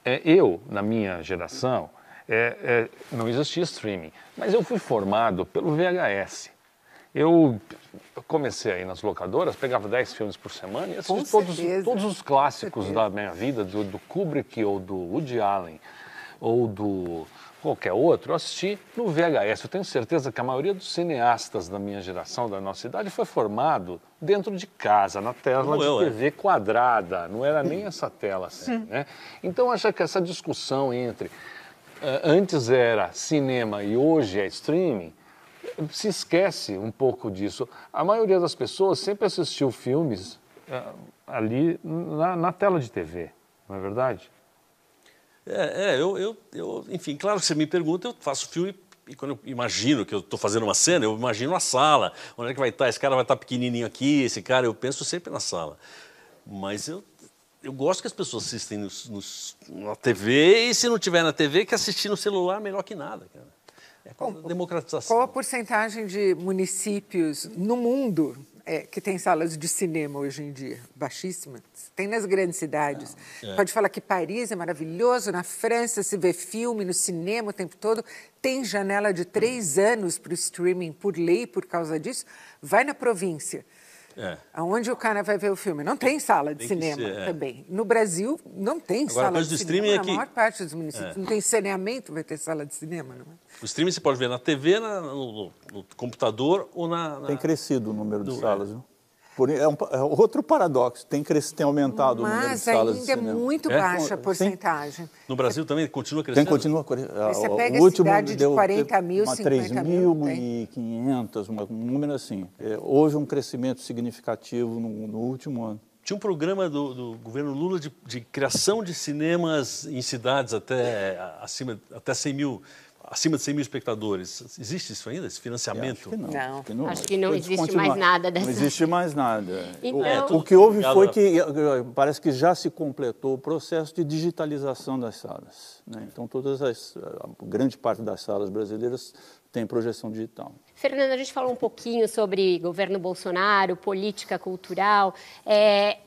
É, eu, na minha geração, é, é, não existia streaming, mas eu fui formado pelo VHS. Eu comecei aí nas locadoras, pegava 10 filmes por semana e assisti todos, todos os clássicos da minha vida, do, do Kubrick ou do Woody Allen ou do qualquer outro, eu assisti no VHS. Eu tenho certeza que a maioria dos cineastas da minha geração, da nossa idade, foi formado dentro de casa, na tela Como de eu, é. TV quadrada, não era nem essa tela assim, né? Então acho que essa discussão entre eh, antes era cinema e hoje é streaming, se esquece um pouco disso. A maioria das pessoas sempre assistiu filmes eh, ali na, na tela de TV, não é verdade? É, é, eu, eu, eu, enfim, claro que você me pergunta, eu faço filme e quando eu imagino que eu estou fazendo uma cena, eu imagino a sala, onde é que vai estar, esse cara vai estar pequenininho aqui, esse cara, eu penso sempre na sala. Mas eu, eu gosto que as pessoas assistem nos, nos- na TV e se não tiver na TV, que assistir no celular melhor que nada, cara. É a democratização. Qual a porcentagem de municípios no mundo é, que tem salas de cinema hoje em dia? Baixíssima. Tem nas grandes cidades. Pode falar que Paris é maravilhoso, na França se vê filme no cinema o tempo todo. Tem janela de três anos para o streaming por lei por causa disso. Vai na província. É. Aonde o cara vai ver o filme? Não tem sala de Tem cinema ser, é. também. No Brasil, não tem Agora, sala de do cinema. é Na que- maior parte dos municípios. Não tem saneamento, vai ter sala de cinema, não é? O streaming você pode ver na TV, na- no, no computador ou na... na- Tem crescido o número de Do- salas, viu? Por, é, um, é, outro paradoxo, tem, crescido, tem aumentado Mas o número de salas ainda é muito é? baixa a porcentagem. No Brasil também continua crescendo? Tem, continua Você pega o último cidade de deu, 40 mil, 50 mil, 3.500, um número assim. É, houve um crescimento significativo no, no último ano. Tinha um programa do, do governo Lula de, de, criação de cinemas em cidades até, acima, até 100 mil acima de 100 mil espectadores. Existe isso ainda, esse financiamento? Acho que não. não. Acho que não, acho que não existe mais nada dessa. Não existe mais nada. Então... O, é, o que houve foi que parece que já se completou o processo de digitalização das salas. Né? Então, todas as, a grande parte das salas brasileiras tem projeção digital. Fernando, a gente falou um pouquinho sobre governo Bolsonaro, política cultural. É,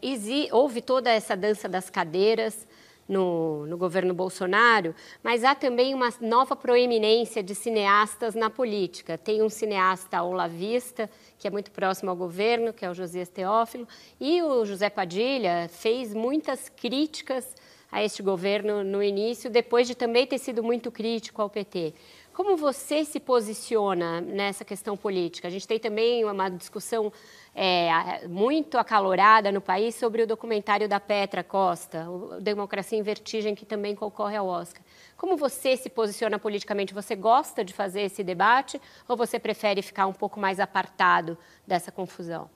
houve toda essa dança das cadeiras no, no, governo Bolsonaro, mas há também uma nova proeminência de cineastas na política. Tem um cineasta olavista, que é muito próximo ao governo, que é o Josias Teófilo, e o José Padilha fez muitas críticas a este governo no início, depois de também ter sido muito crítico ao PT. Como você se posiciona nessa questão política? A gente tem também uma discussão é, muito acalorada no país sobre o documentário da Petra Costa, o Democracia em Vertigem, que também concorre ao Oscar. Como você se posiciona politicamente? Você gosta de fazer esse debate ou você prefere ficar um pouco mais apartado dessa confusão?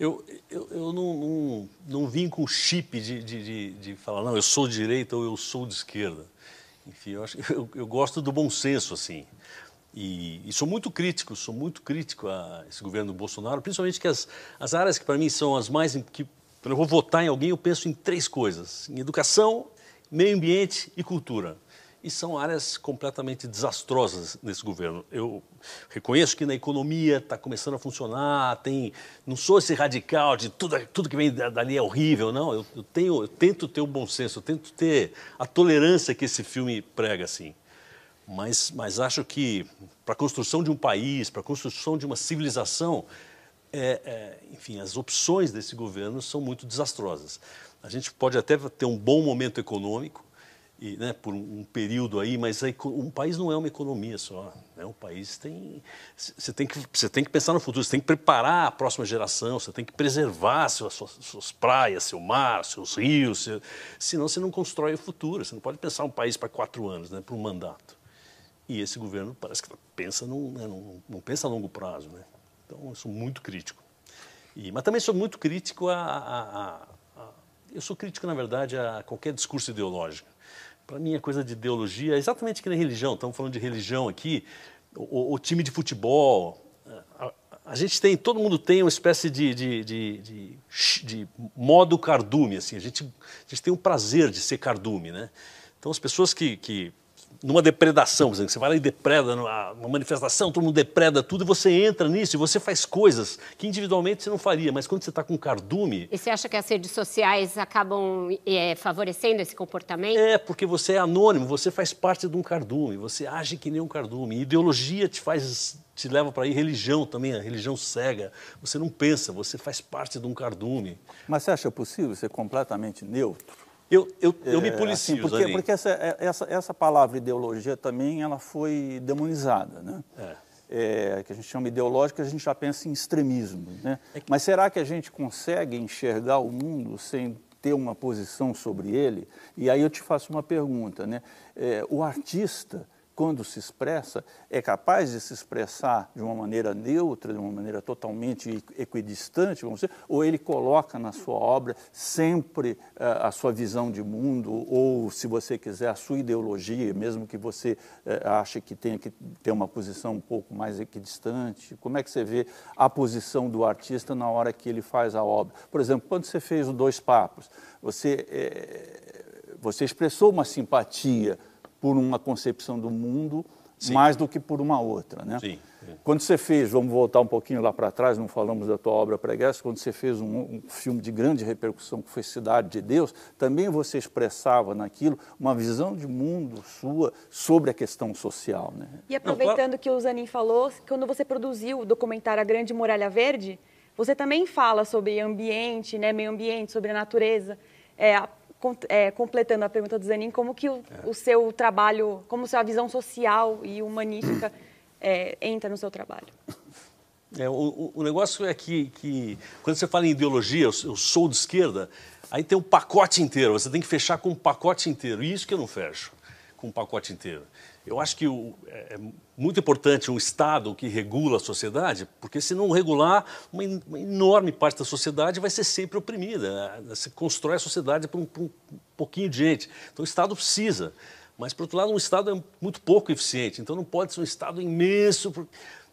Eu, eu, eu não, não, não, vim com chip de, de, de, de falar, não, eu sou de direita ou eu sou de esquerda. Enfim, eu, acho, eu, eu gosto do bom senso, assim. E, e, sou muito crítico, sou muito crítico a esse governo do Bolsonaro, principalmente que as, as áreas que para mim são as mais... Que, quando eu vou votar em alguém, eu penso em três coisas. Em educação, meio ambiente e cultura e são áreas completamente desastrosas nesse governo. Eu reconheço que na economia está começando a funcionar, tem, não sou esse radical de tudo, tudo que vem dali é horrível, não. Eu, eu, tenho, eu tento ter o bom senso, eu tento ter a tolerância que esse filme prega, assim. Mas, mas acho que para a construção de um país, para a construção de uma civilização, é, é, enfim, as opções desse governo são muito desastrosas. A gente pode até ter um bom momento econômico, e, né, por um, período aí, mas aí, um país não é uma economia só. Né? Um país tem. Você tem, que, você tem que pensar no futuro, você tem que preparar a próxima geração, você tem que preservar suas, suas, praias, seu mar, seus rios, seu, senão você não constrói o futuro. Você não pode pensar um país para quatro anos, né, para um mandato. E esse governo parece que pensa num, né, num, não pensa a longo prazo. Né? Então, eu sou muito crítico. E, mas também sou muito crítico a, a, a, a. Eu sou crítico, na verdade, a qualquer discurso ideológico para mim, a coisa de ideologia é exatamente que nem religião. Estamos falando de religião aqui. O, o time de futebol. A, a, gente tem, todo mundo tem uma espécie de, de, de, de, modo cardume. Assim. A, gente, a gente tem um prazer de ser cardume. Né? Então, as pessoas que, que numa depredação, exemplo, você vai lá e depreda numa manifestação, todo mundo depreda tudo, e você entra nisso e você faz coisas que individualmente você não faria, mas quando você está com cardume... E você acha que as redes sociais acabam é, favorecendo esse comportamento? É, porque você é anônimo, você faz parte de um cardume, você age que nem um cardume. Ideologia te faz te leva para aí religião também, a religião cega. Você não pensa, você faz parte de um cardume. Mas você acha possível ser completamente neutro? Eu, eu, eu me policio, é, assim, porque, porque essa, essa, essa palavra ideologia também ela foi demonizada, né? É. É, que a gente chama ideológica, a gente já pensa em extremismo. Né? É que... Mas será que a gente consegue enxergar o mundo sem ter uma posição sobre ele? E aí eu te faço uma pergunta. Né? É, o artista quando se expressa, é capaz de se expressar de uma maneira neutra, de uma maneira totalmente equidistante, vamos dizer, ou ele coloca na sua obra sempre uh, a sua visão de mundo, ou, se você quiser, a sua ideologia, mesmo que você uh, ache que tenha que ter uma posição um pouco mais equidistante? Como é que você vê a posição do artista na hora que ele faz a obra? Por exemplo, quando você fez o Dois Papos, você, é, você expressou uma simpatia por uma concepção do mundo sim. mais do que por uma outra, né? Sim, sim. Quando você fez, vamos voltar um pouquinho lá para trás, não falamos da tua obra preguiça, quando você fez um, um, filme de grande repercussão que foi Cidade de Deus, também você expressava naquilo uma visão de mundo sua sobre a questão social, né? E aproveitando que o Zanin falou, quando você produziu o documentário A Grande Muralha Verde, você também fala sobre ambiente, né, meio ambiente, sobre a natureza. É, é, completando a pergunta do Zanin, como que o, é. o, seu trabalho, como sua visão social e humanística é, entra no seu trabalho? É, o, o, negócio é que, que, quando você fala em ideologia, eu, eu, sou de esquerda, aí tem um pacote inteiro, você tem que fechar com um pacote inteiro. E isso que eu não fecho com um pacote inteiro. Eu acho que o, é, é muito importante um Estado que regula a sociedade, porque se não regular, uma, uma enorme parte da sociedade vai ser sempre oprimida. Né? Constrói a sociedade para um, um, pouquinho de gente. Então o Estado precisa. Mas, por outro lado, um Estado é muito pouco eficiente. Então não pode ser um Estado imenso.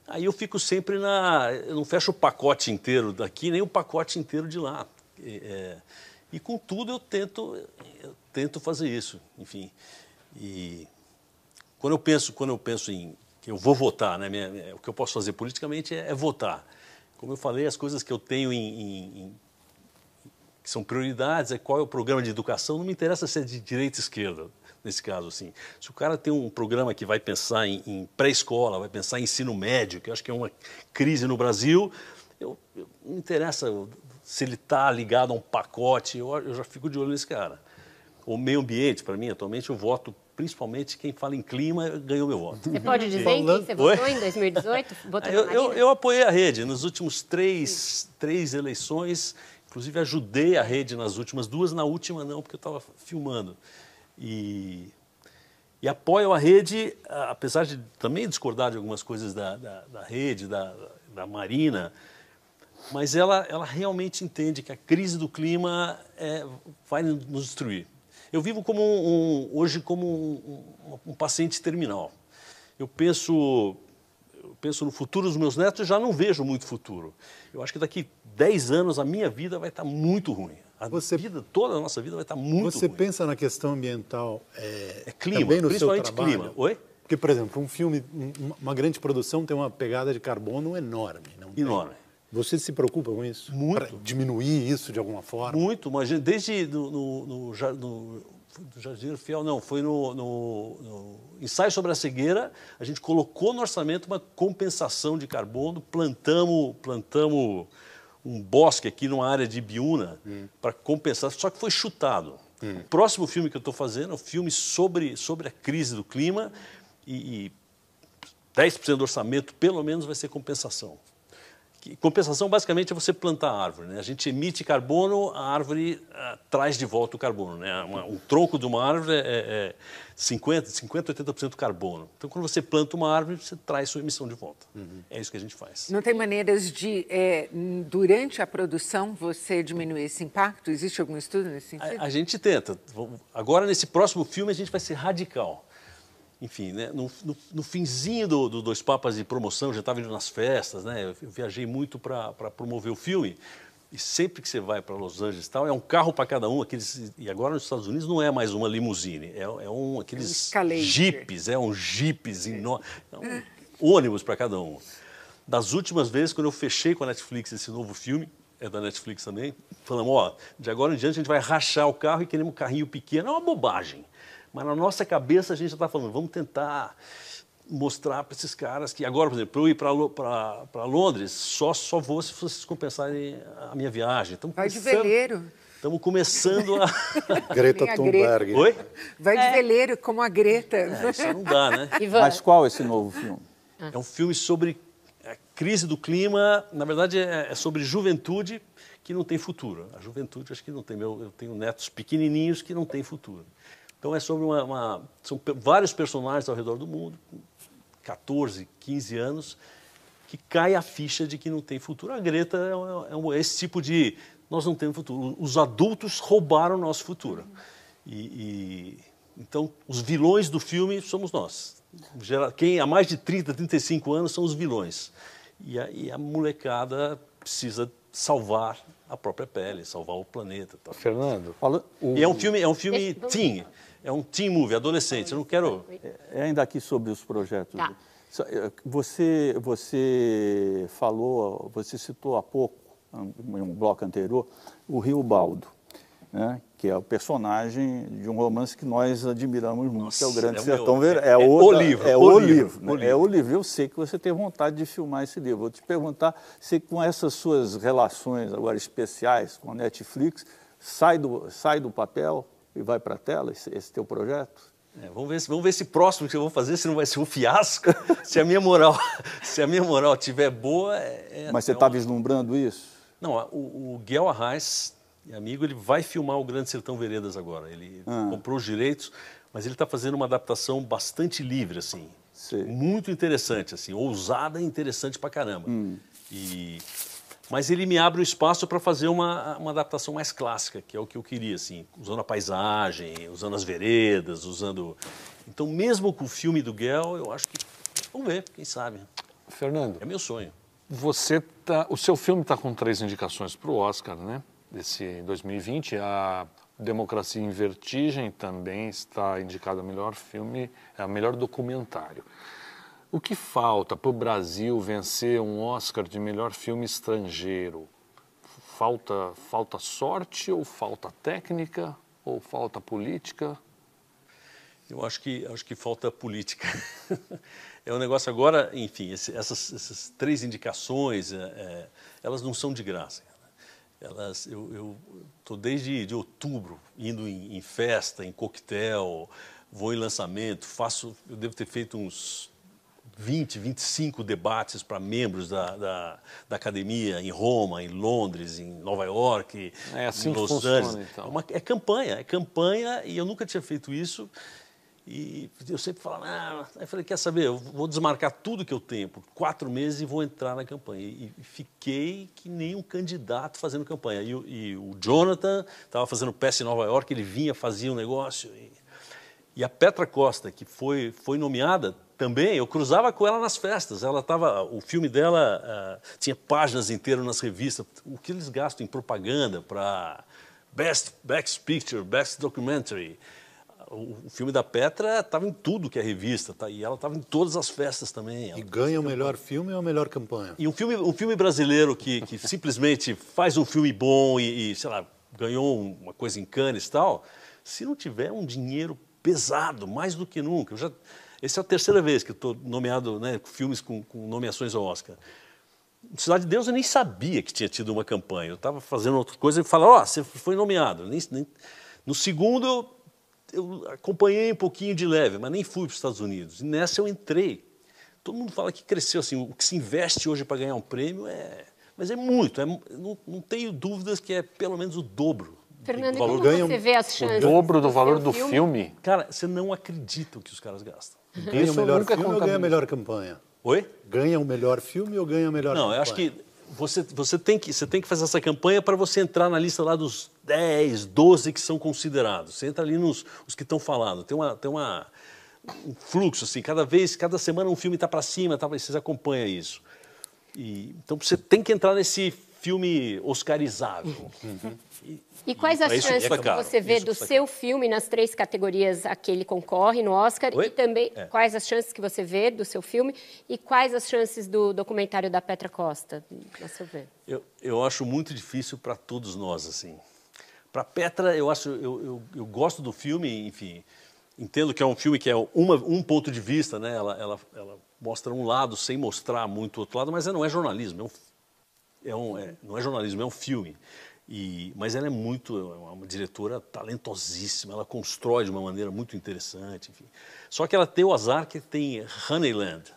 Aí eu fico sempre na. Eu não fecho o pacote inteiro daqui, nem o pacote inteiro de lá. É, e contudo eu tento, eu tento fazer isso, enfim. E quando eu penso, quando eu penso em que eu vou votar, né, minha, minha, o que eu posso fazer politicamente é, é, votar. Como eu falei, as coisas que eu tenho em, em, em, que são prioridades, é qual é o programa de educação, não me interessa se é de direita ou esquerda nesse caso assim. Se o cara tem um programa que vai pensar em, em pré-escola, vai pensar em ensino médio, que eu acho que é uma crise no Brasil, eu, eu não interessa se ele está ligado a um pacote, eu, eu já fico de olho nesse cara. O meio ambiente, para mim, atualmente, eu voto principalmente quem fala em clima ganhou meu voto. Você pode dizer em quem você votou em 2018? Votou eu, eu, eu, apoiei a rede nos últimos três, três eleições, inclusive ajudei a rede nas últimas duas, na última não, porque eu estava filmando. E, e apoio a rede, apesar de também discordar de algumas coisas da, da, da rede, da, da Marina, mas ela, ela realmente entende que a crise do clima é, vai nos destruir. Eu vivo como um, um, hoje como um, um, paciente terminal. Eu penso, eu penso no futuro dos meus netos e já não vejo muito futuro. Eu acho que daqui 10 anos a minha vida vai estar muito ruim. A você, vida, toda a nossa vida vai estar muito Você ruim. pensa na questão ambiental é, é clima, também no principalmente seu trabalho? clima. Oi? Porque, por exemplo, um filme, uma grande produção tem uma pegada de carbono enorme. enorme. Tem. Você se preocupa com isso? Muito. Para diminuir isso de alguma forma? Muito, mas desde no, no, no, no Fiel, não, foi no, no, no, ensaio sobre a cegueira, a gente colocou no orçamento uma compensação de carbono, plantamos, plantamos um bosque aqui numa área de Biúna hum. para compensar, só que foi chutado. Hum. O próximo filme que eu estou fazendo é um filme sobre, sobre a crise do clima e, e 10% do orçamento, pelo menos, vai ser compensação. Compensação basicamente é você plantar árvore. Né? A gente emite carbono, a árvore uh, traz de volta o carbono. Né? Uma, um tronco de uma árvore é, é 50, 50, 80% carbono. Então, quando você planta uma árvore, você traz sua emissão de volta. Uhum. É isso que a gente faz. Não tem maneiras de, é, durante a produção, você diminuir esse impacto? Existe algum estudo nesse sentido? A, a gente tenta. Agora, nesse próximo filme, a gente vai ser radical enfim, né, no, no, no, finzinho do, do, Dois Papas de promoção, já estava indo nas festas, né, eu, viajei muito para promover o filme, e sempre que você vai para Los Angeles tal, é um carro para cada um, aqueles, e agora nos Estados Unidos não é mais uma limusine, é, é um, aqueles um jipes, é um jipes enorme, é um ônibus para cada um. Das últimas vezes, quando eu fechei com a Netflix esse novo filme, é da Netflix também, falamos, ó, de agora em diante a gente vai rachar o carro e queremos um carrinho pequeno, é uma bobagem. Mas na nossa cabeça a gente já está falando, vamos tentar mostrar para esses caras que agora, por exemplo, para eu ir para Londres, só, só vou se vocês compensarem a minha viagem. Estamos Vai de veleiro. Estamos começando a... Greta Thunberg. Oi? Vai de é. veleiro, como a Greta. É, isso não dá, né? Mas qual é esse novo filme? É um filme sobre a crise do clima, na verdade é, é sobre juventude que não tem futuro. A juventude, acho que não tem. Meu, eu tenho netos pequenininhos que não têm futuro. Então é sobre uma, uma, são vários personagens ao redor do mundo, 14, 15 anos, que cai a ficha de que não tem futuro. A Greta é, é, é esse tipo de nós não temos futuro. Os adultos roubaram o nosso futuro. E, e, então os vilões do filme somos nós. Quem há mais de 30, 35 anos são os vilões. E a, e a molecada precisa salvar a própria pele, salvar o planeta. Tal. Fernando, fala. O... E é um filme, é um filme teen é um teen movie, adolescente. Eu não quero. É, ainda aqui sobre os projetos. Tá. É, você, você falou, você citou há pouco, em um bloco anterior, o Rio Baldo, né? que é o personagem de um romance que nós admiramos muito, Nossa, que é o Grande é Sertão Vermelho. É, é, é, o livro. É o, o livro. livro, né? o livro. É o livro. Eu sei que você tem vontade de filmar esse livro. Vou te perguntar se com essas suas relações agora especiais com a Netflix, sai do, sai do papel e vai para a tela esse, esse teu projeto? É, vamos, ver, vamos ver esse próximo que eu vou fazer, se não vai ser um fiasco. se a minha moral, se a minha moral tiver boa. É, é Mas você está é vislumbrando isso? Não, o, o Guel Arraes, amigo, ele vai filmar o Grande Sertão Veredas agora. Ele ah. comprou os direitos, mas ele está fazendo uma adaptação bastante livre, assim. Sim. Muito interessante, assim, ousada e interessante pra caramba. Hum. E mas ele me abre o espaço para fazer uma, uma adaptação mais clássica, que é o que eu queria, assim, usando a paisagem, usando as veredas, usando. Então, mesmo com o filme do Guel, eu acho que. Vamos ver, quem sabe. Fernando. É meu sonho. Você tá, o seu filme está com três indicações para o Oscar, né? Desse 2020. A Democracia em Vertigem também está indicado a melhor filme, a melhor documentário. O que falta para o Brasil vencer um Oscar de melhor filme estrangeiro? Falta, falta sorte ou falta técnica ou falta política? Eu acho que, acho que falta política. é um negócio agora, enfim, esse, essas, essas, três indicações, é, é, elas não são de graça. Elas, eu estou desde de outubro indo em, em, festa, em coquetel, vou em lançamento, faço, eu devo ter feito uns 20, 25 debates para membros da, da, da, academia em Roma, em Londres, em Nova York, é assim em Los funciona, Angeles. Então. É, uma, é campanha, é campanha e eu nunca tinha feito isso. E eu sempre falava, ah, aí falei, quer saber, eu vou desmarcar tudo que eu tenho por quatro meses e vou entrar na campanha. E, fiquei que nem um candidato fazendo campanha. E, e o Jonathan estava fazendo peça em Nova York, ele vinha, fazia um negócio. E, e a Petra Costa, que foi, foi nomeada, também eu cruzava com ela nas festas. Ela tava, o filme dela uh, tinha páginas inteiras nas revistas. O que eles gastam em propaganda para Best Best Picture, Best Documentary. O, o filme da Petra estava em tudo que é revista, tá? e ela estava em todas as festas também. e ganha o melhor filme ou a melhor campanha? E um filme, um filme brasileiro que, que simplesmente faz um filme bom e, e, sei lá, ganhou uma coisa em Cannes e tal, se não tiver um dinheiro pesado, mais do que nunca. Eu já, essa é a terceira vez que estou nomeado, né, filmes com, com, nomeações ao Oscar. Cidade de Deus eu nem sabia que tinha tido uma campanha. Eu estava fazendo outra coisa e falava, ó, oh, você foi nomeado. Nem, nem... No segundo eu, eu, acompanhei um pouquinho de leve, mas nem fui para os Estados Unidos. E nessa eu entrei. Todo mundo fala que cresceu assim, o que se investe hoje para ganhar um prêmio é, mas é muito. É, não, não tenho dúvidas que é pelo menos o dobro Fernando, como você vê as chances? O dobro do valor do filme? filme? Cara, você não acredita o que os caras gastam. Ganha o melhor filme ou ganha a melhor campanha? Oi? Ganha o melhor filme ou ganha a melhor não, campanha? Não, eu acho que você, você, tem que você tem que fazer essa campanha para você entrar na lista lá dos 10, 12 que são considerados. Você entra ali nos os que estão falando. Tem uma tem uma um fluxo assim, cada vez, cada semana um filme está para cima, tá, vocês acompanham isso. E, então você tem que entrar nesse filme oscarizável. Uhum. E, e quais as chances que você vê do seu filme nas três categorias a que ele concorre no Oscar? Oi? E também é. quais as chances que você vê do seu filme e quais as chances do documentário da Petra Costa, a seu ver? Eu, eu acho muito difícil para todos nós, assim. Para Petra, eu acho, eu, eu, eu, gosto do filme, enfim, entendo que é um filme que é uma, um ponto de vista, né? Ela, ela, ela mostra um lado sem mostrar muito outro lado, mas não é jornalismo, é um, é um é, não é jornalismo, é um filme. E, mas ela é muito, é uma diretora talentosíssima, ela constrói de uma maneira muito interessante. Enfim. Só que ela tem o azar que tem Honeyland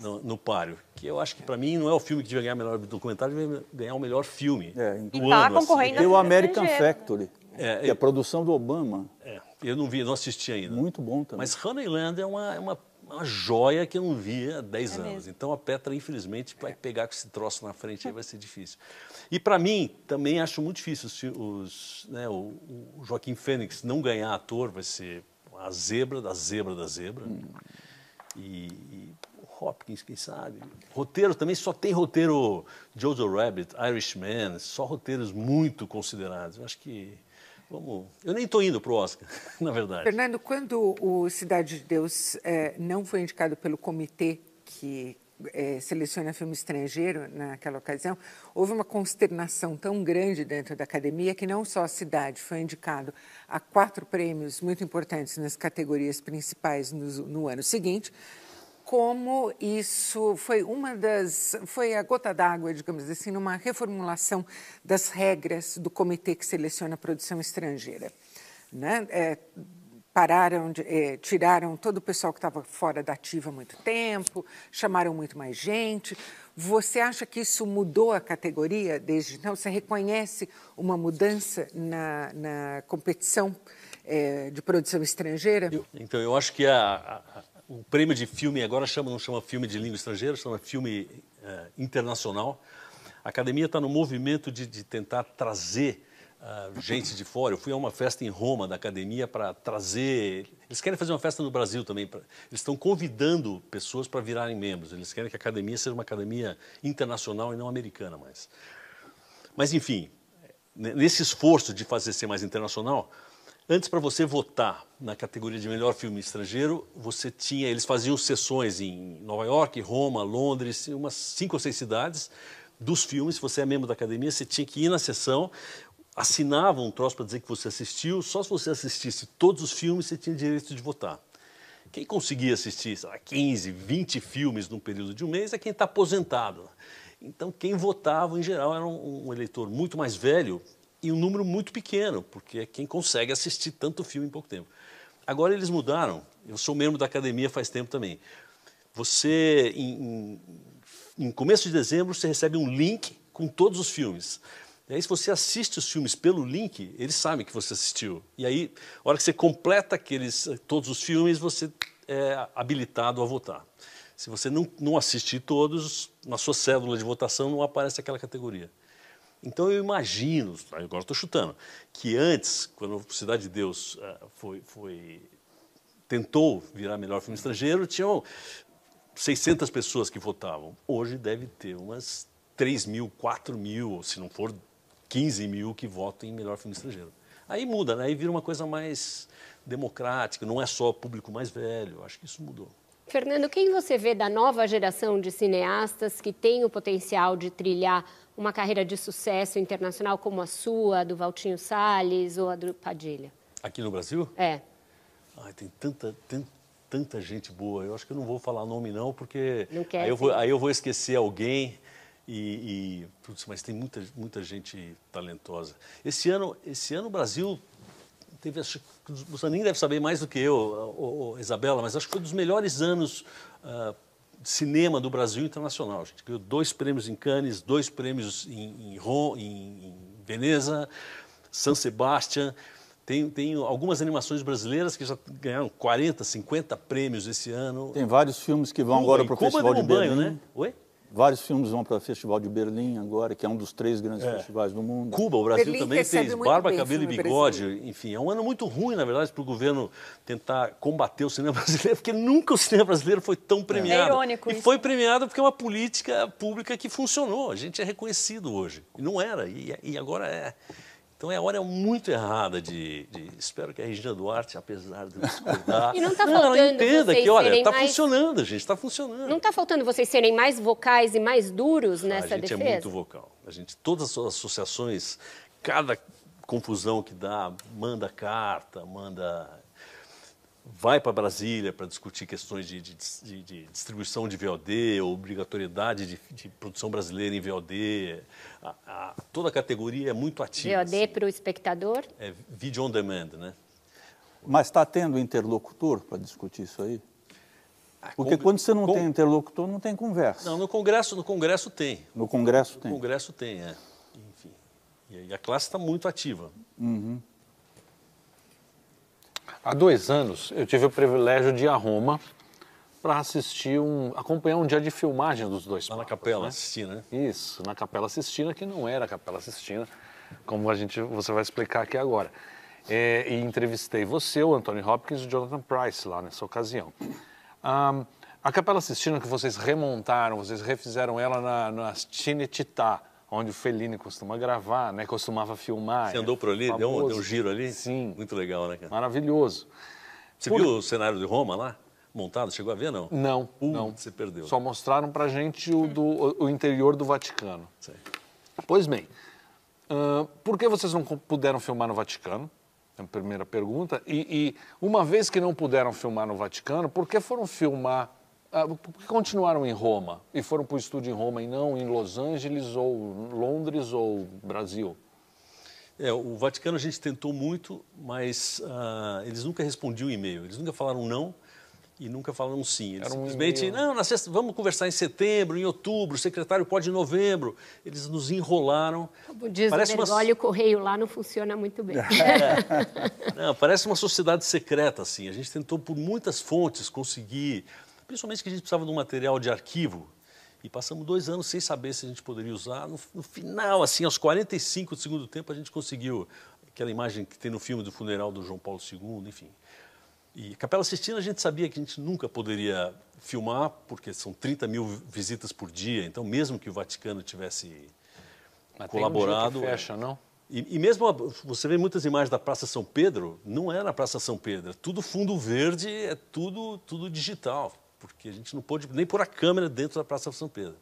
no, no páreo, que eu acho que para mim não é o filme que devia ganhar o melhor documentário, devia ganhar o melhor filme é, do e tá ano. Concorrendo assim. Tem o American Factory, é, que é a produção do Obama. É, eu não vi, não assisti ainda. Muito bom também. Mas Honeyland é uma, é uma uma joia que eu não via há 10 é anos. Mesmo. Então a Petra, infelizmente, vai pegar com esse troço na frente aí vai ser difícil. E para mim, também acho muito difícil os, os né, o, o, Joaquim Fênix não ganhar ator, vai ser a zebra da zebra da zebra. Hum. E, e Hopkins, quem sabe. Roteiro também só tem roteiro Jojo Rabbit, Irishman, só roteiros muito considerados. Eu acho que Vamos... Eu nem estou indo para o Oscar, na verdade. Fernando, quando o Cidade de Deus é, não foi indicado pelo comitê que é, seleciona filme estrangeiro naquela ocasião, houve uma consternação tão grande dentro da academia que não só a Cidade foi indicado a quatro prêmios muito importantes nas categorias principais no, no ano seguinte, como isso foi uma das foi a gota d'água, digamos assim, numa reformulação das regras do comitê que seleciona a produção estrangeira, né? É, pararam, de, eh, tiraram todo o pessoal que estava fora da ativa há muito tempo, chamaram muito mais gente. Você acha que isso mudou a categoria desde então? Você reconhece uma mudança na, na competição eh, de produção estrangeira? Eu, então, eu acho que a, a, o prêmio de filme agora chama, não chama filme de língua estrangeira, chama filme uh, internacional. A academia está no movimento de, de tentar trazer uh, gente de fora. Eu fui a uma festa em Roma da academia para trazer. Eles querem fazer uma festa no Brasil também. Pra... Eles estão convidando pessoas para virarem membros. Eles querem que a academia seja uma academia internacional e não americana mais. Mas, enfim, nesse esforço de fazer ser mais internacional, Antes, para você votar na categoria de melhor filme estrangeiro, você tinha, eles faziam sessões em Nova York, Roma, Londres, umas cinco ou seis cidades dos filmes. Se você é membro da academia, você tinha que ir na sessão, assinava um troço para dizer que você assistiu. Só se você assistisse todos os filmes, você tinha direito de votar. Quem conseguia assistir lá, 15, 20 filmes num período de um mês é quem está aposentado. Então, quem votava, em geral, era um, um eleitor muito mais velho, e um número muito pequeno, porque é quem consegue assistir tanto filme em pouco tempo. Agora eles mudaram, eu sou membro da academia faz tempo também. Você, em, em, começo de dezembro, você recebe um link com todos os filmes. E aí, se você assiste os filmes pelo link, eles sabem que você assistiu. E aí, a hora que você completa aqueles, todos os filmes, você é habilitado a votar. Se você não, não assistir todos, na sua cédula de votação não aparece aquela categoria. Então eu imagino, agora estou chutando, que antes, quando Cidade de Deus uh, foi, foi, tentou virar melhor filme estrangeiro, tinham 600 pessoas que votavam. Hoje deve ter umas 3 mil, 4 mil, se não for 15 mil que votam em melhor filme estrangeiro. Aí muda, né? aí vira uma coisa mais democrática, não é só público mais velho, acho que isso mudou. Fernando, quem você vê da nova geração de cineastas que tem o potencial de trilhar uma carreira de sucesso internacional como a sua, a do Valtinho Salles ou a do Padilha? Aqui no Brasil? É. Ai, tem tanta, tem, tanta gente boa. Eu acho que eu não vou falar nome não, porque não quer, aí, eu vou, aí eu vou esquecer alguém. E, e putz, mas tem muita, muita gente talentosa. Esse ano, esse ano o Brasil teve, acho, você nem deve saber mais do que eu, Isabela, mas acho que foi um dos melhores anos uh, cinema do Brasil internacional. A gente ganhou dois prêmios em Cannes, dois prêmios em, em, Rome, em, em Veneza, San Sebastián. Tem, tem algumas animações brasileiras que já ganharam 40, 50 prêmios esse ano. Tem vários filmes que vão Cuba, agora para o Festival de Berlim. Banho, né? Oi? Vários filmes vão para o Festival de Berlim agora, que é um dos três grandes é. festivais do mundo. Cuba, o Brasil Berlim também fez Barba, Cabelo e Bigode. Brasil. Enfim, é um ano muito ruim, na verdade, para o governo tentar combater o cinema brasileiro, porque nunca o cinema brasileiro foi tão premiado. É irônico E isso. foi premiado porque é uma política pública que funcionou. A gente é reconhecido hoje. E não era, e, e agora é. Então é a hora muito errada de, de, Espero que a Regina Duarte, apesar de discordar. E não está faltando. Ela entenda que, olha, está mais... funcionando, gente, está funcionando. Não está faltando vocês serem mais vocais e mais duros nessa defesa? A gente defesa? é muito vocal. A gente, todas as associações, cada confusão que dá, manda carta, manda vai para Brasília para discutir questões de, de, de, de, distribuição de VOD, obrigatoriedade de, produção brasileira em VOD. A, a, toda a categoria é muito ativa. VOD assim. para o espectador? É vídeo on demand, né? Mas está tendo interlocutor para discutir isso aí? Ah, Porque quando você não tem interlocutor, não tem conversa. Não, no Congresso, no Congresso tem. No Congresso no tem? No Congresso tem, é. Enfim. E a classe está muito ativa. Uhum. Há dois anos eu tive o privilégio de ir a Roma para assistir um, acompanhar um dia de filmagem dos dois. Lá papas, na Capela né? Sistina, né? Isso, na Capela Sistina, que não era a Capela Sistina, como a gente, você vai explicar aqui agora. É, e entrevistei você, o Anthony Hopkins e o Jonathan Price lá nessa ocasião. Um, a Capela Sistina que vocês remontaram, vocês refizeram ela na, na Cinecittà, onde o Fellini costuma gravar, né? Costumava filmar. Você andou por ali, deu um, deu um, giro ali? Sim. Muito legal, né, cara? Maravilhoso. Você por... viu o cenário de Roma lá? Montado? Chegou a ver, não? Não, uh, não. Você perdeu. Só mostraram pra gente o, do, o interior do Vaticano. Sei. Pois bem, uh, por que vocês não puderam filmar no Vaticano? É a primeira pergunta. E, e uma vez que não puderam filmar no Vaticano, por que foram filmar por que continuaram em Roma e foram para o estúdio em Roma e não em Los Angeles ou Londres ou Brasil? É, o Vaticano a gente tentou muito, mas uh, eles nunca respondiam e-mail. Eles nunca falaram não e nunca falaram sim. Eles Era um simplesmente, não, na sexta, vamos conversar em setembro, em outubro, o secretário pode em novembro. Eles nos enrolaram. Como diz Parece o uma- Bergoglio, o correio lá não funciona muito bem. Não, parece uma sociedade secreta, assim. A gente tentou por muitas fontes conseguir, principalmente que a gente precisava de um material de arquivo. E passamos dois anos sem saber se a gente poderia usar. No, no final, assim, aos 45 do segundo tempo, a gente conseguiu aquela imagem que tem no filme do funeral do João Paulo II, enfim. E Capela Sistina a gente sabia que a gente nunca poderia filmar, porque são 30 mil visitas por dia, então mesmo que o Vaticano tivesse Mas tem um colaborado. fecha, não? E, e mesmo você vê muitas imagens da Praça São Pedro, não é na Praça São Pedro, é tudo fundo verde, é tudo, tudo digital, porque a gente não pôde nem pôr a câmera dentro da Praça São Pedro.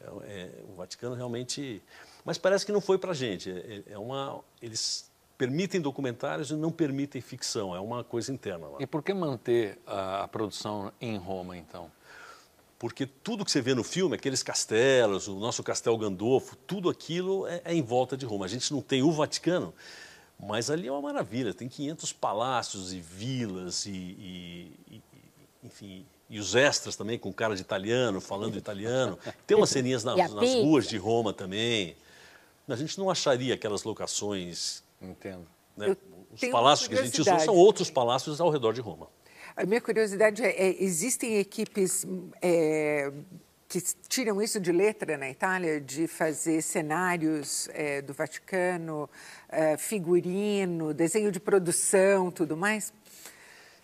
É, é, o Vaticano realmente. Mas parece que não foi para a gente. É, é uma, eles permitem documentários e não permitem ficção, é uma coisa interna lá. E por que manter a, a produção em Roma, então? Porque tudo que você vê no filme, aqueles castelos, o nosso Castel Gandolfo, tudo aquilo é, é em volta de Roma. A gente não tem o Vaticano, mas ali é uma maravilha. Tem 500 palácios e vilas e- e- e- enfim, e os extras também com cara de italiano, falando italiano. Tem umas ceninhas nas, ruas de Roma também. A gente não acharia aquelas locações, Entendo. né? Os palácios que a gente usou são outros palácios ao redor de Roma. A minha curiosidade é, é, existem equipes é, que tiram isso de letra na Itália, de fazer cenários é, do Vaticano, é, figurino, desenho de produção, tudo mais?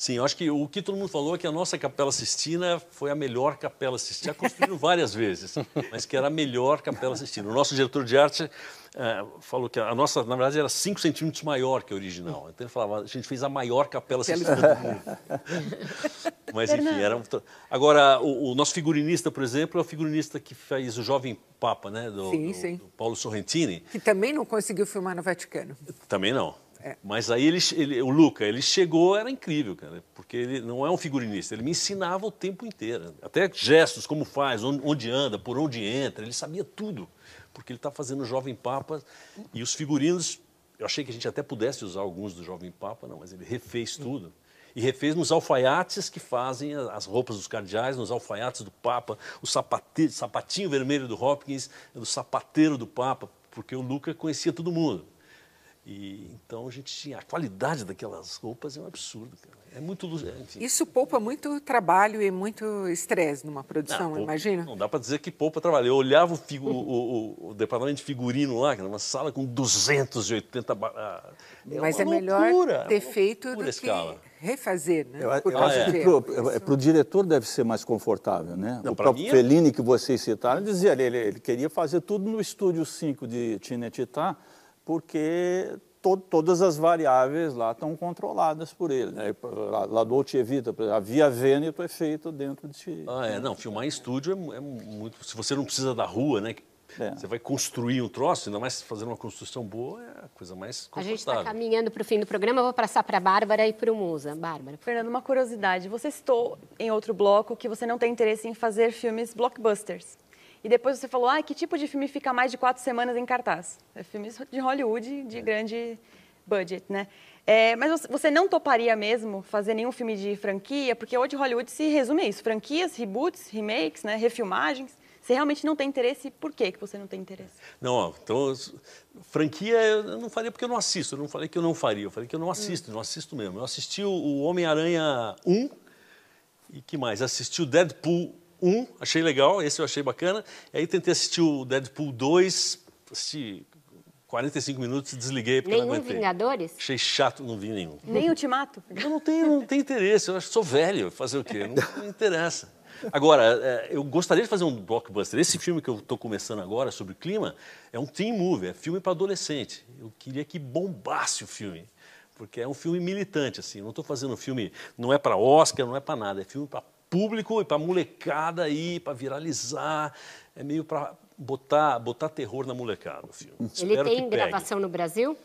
Sim, eu acho que o que todo mundo falou é que a nossa Capela Sistina foi a melhor Capela Sistina. Já construíram várias vezes, mas que era a melhor Capela Sistina. O nosso diretor de arte eh, falou que a nossa, na verdade, era 5 centímetros maior que a original. Então ele falava, a gente fez a maior Capela Sistina do mundo. Mas enfim, era. um- Agora, o, o nosso figurinista, por exemplo, é o figurinista que fez o Jovem Papa, né? Do, Sim, do- sim. do Paulo Sorrentini. Que também não conseguiu filmar no Vaticano. Também não. É. Mas aí ele, ele- o Luca, ele chegou, era incrível, cara, porque ele não é um figurinista, ele me ensinava o tempo inteiro. Até gestos, como faz, onde, anda, por onde entra, ele sabia tudo, porque ele está fazendo o Jovem Papa e os figurinos. Eu achei que a gente até pudesse usar alguns do Jovem Papa, não, mas ele refez tudo. E refez nos alfaiates que fazem as roupas dos cardeais, nos alfaiates do Papa, o sapatinho vermelho do Hopkins, do sapateiro do Papa, porque o Luca conhecia todo mundo. E então a gente tinha a qualidade daquelas roupas é um absurdo, cara. É muito, é, enfim. Isso poupa muito trabalho e muito estresse numa Não, produção, poupa- imagina? Não dá para dizer que poupa trabalho. Eu olhava o, figu- o- o- o departamento de figurino lá, que era uma sala com 280 ba- ah, é Mas uma é melhor loucura, é ter feito do a que escala. refazer, né? Eu, eu acho de que para o diretor deve ser mais confortável, né? Não, o próprio é- Fellini, que vocês citaram, dizia, ele, ele queria fazer tudo no Estúdio 5 de Cinecittà, porque to- todas as variáveis lá estão controladas por ele. Né? Lá, lá do Dolce Vita, por exemplo, a Via Veneto é feito dentro de... Ah, é, não, filmar em estúdio é, é muito. Se você não precisa da rua, né? É. Você vai construir um troço, ainda mais fazer uma construção boa, é a coisa mais A gente está confortável. caminhando para o fim do programa, eu vou passar para a Bárbara e para o Musa. Bárbara. Fernando, uma curiosidade. Você citou em outro bloco que você não tem interesse em fazer filmes blockbusters. E depois você falou, ah, que tipo de filme fica mais de quatro semanas em cartaz? É filmes de Hollywood, de grande budget, né? É, mas você- não toparia mesmo fazer nenhum filme de franquia? Porque hoje Hollywood se resume a isso. Franquias, reboots, remakes, né, refilmagens. Você realmente não tem interesse? Por que que você não tem interesse? Não, então, franquia eu não faria porque eu não assisto. Eu não falei que eu não faria, eu falei que eu não assisto, não assisto mesmo. Eu assisti o, o Homem-Aranha 1 e que mais? Assisti o Deadpool 1, achei legal, esse eu achei bacana. E aí tentei assistir o Deadpool 2, assisti 45 minutos e desliguei porque eu não Nenhum aguentei. Vingadores? Achei chato, não vi nenhum. Nem Ultimato? Eu não tenho, não tenho interesse, eu acho que sou velho, fazer o quê? Não, não interessa. Agora, é, eu gostaria de fazer um blockbuster. Esse filme que eu estou começando agora, sobre clima, é um teen movie, é filme para adolescente. Eu queria que bombasse o filme, porque é um filme militante, assim. Eu não estou fazendo um filme, não é para Oscar, não é para nada, é filme para público e para molecada aí, para viralizar. É meio para botar, botar terror na molecada o filme. Ele Espero que tem pegue. gravação no Brasil?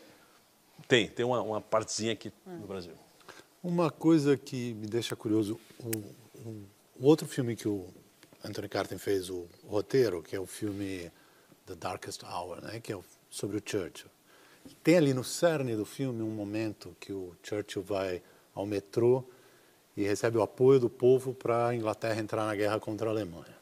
Tem, tem uma, uma partezinha aqui no Brasil. Uma coisa que me deixa curioso, um, um- um outro filme que o Anthony Carter fez o roteiro, que é o filme The Darkest Hour, né, que é sobre o Churchill. Tem ali no cerne do filme um momento que o Churchill vai ao metrô e recebe o apoio do povo para a Inglaterra entrar na guerra contra a Alemanha.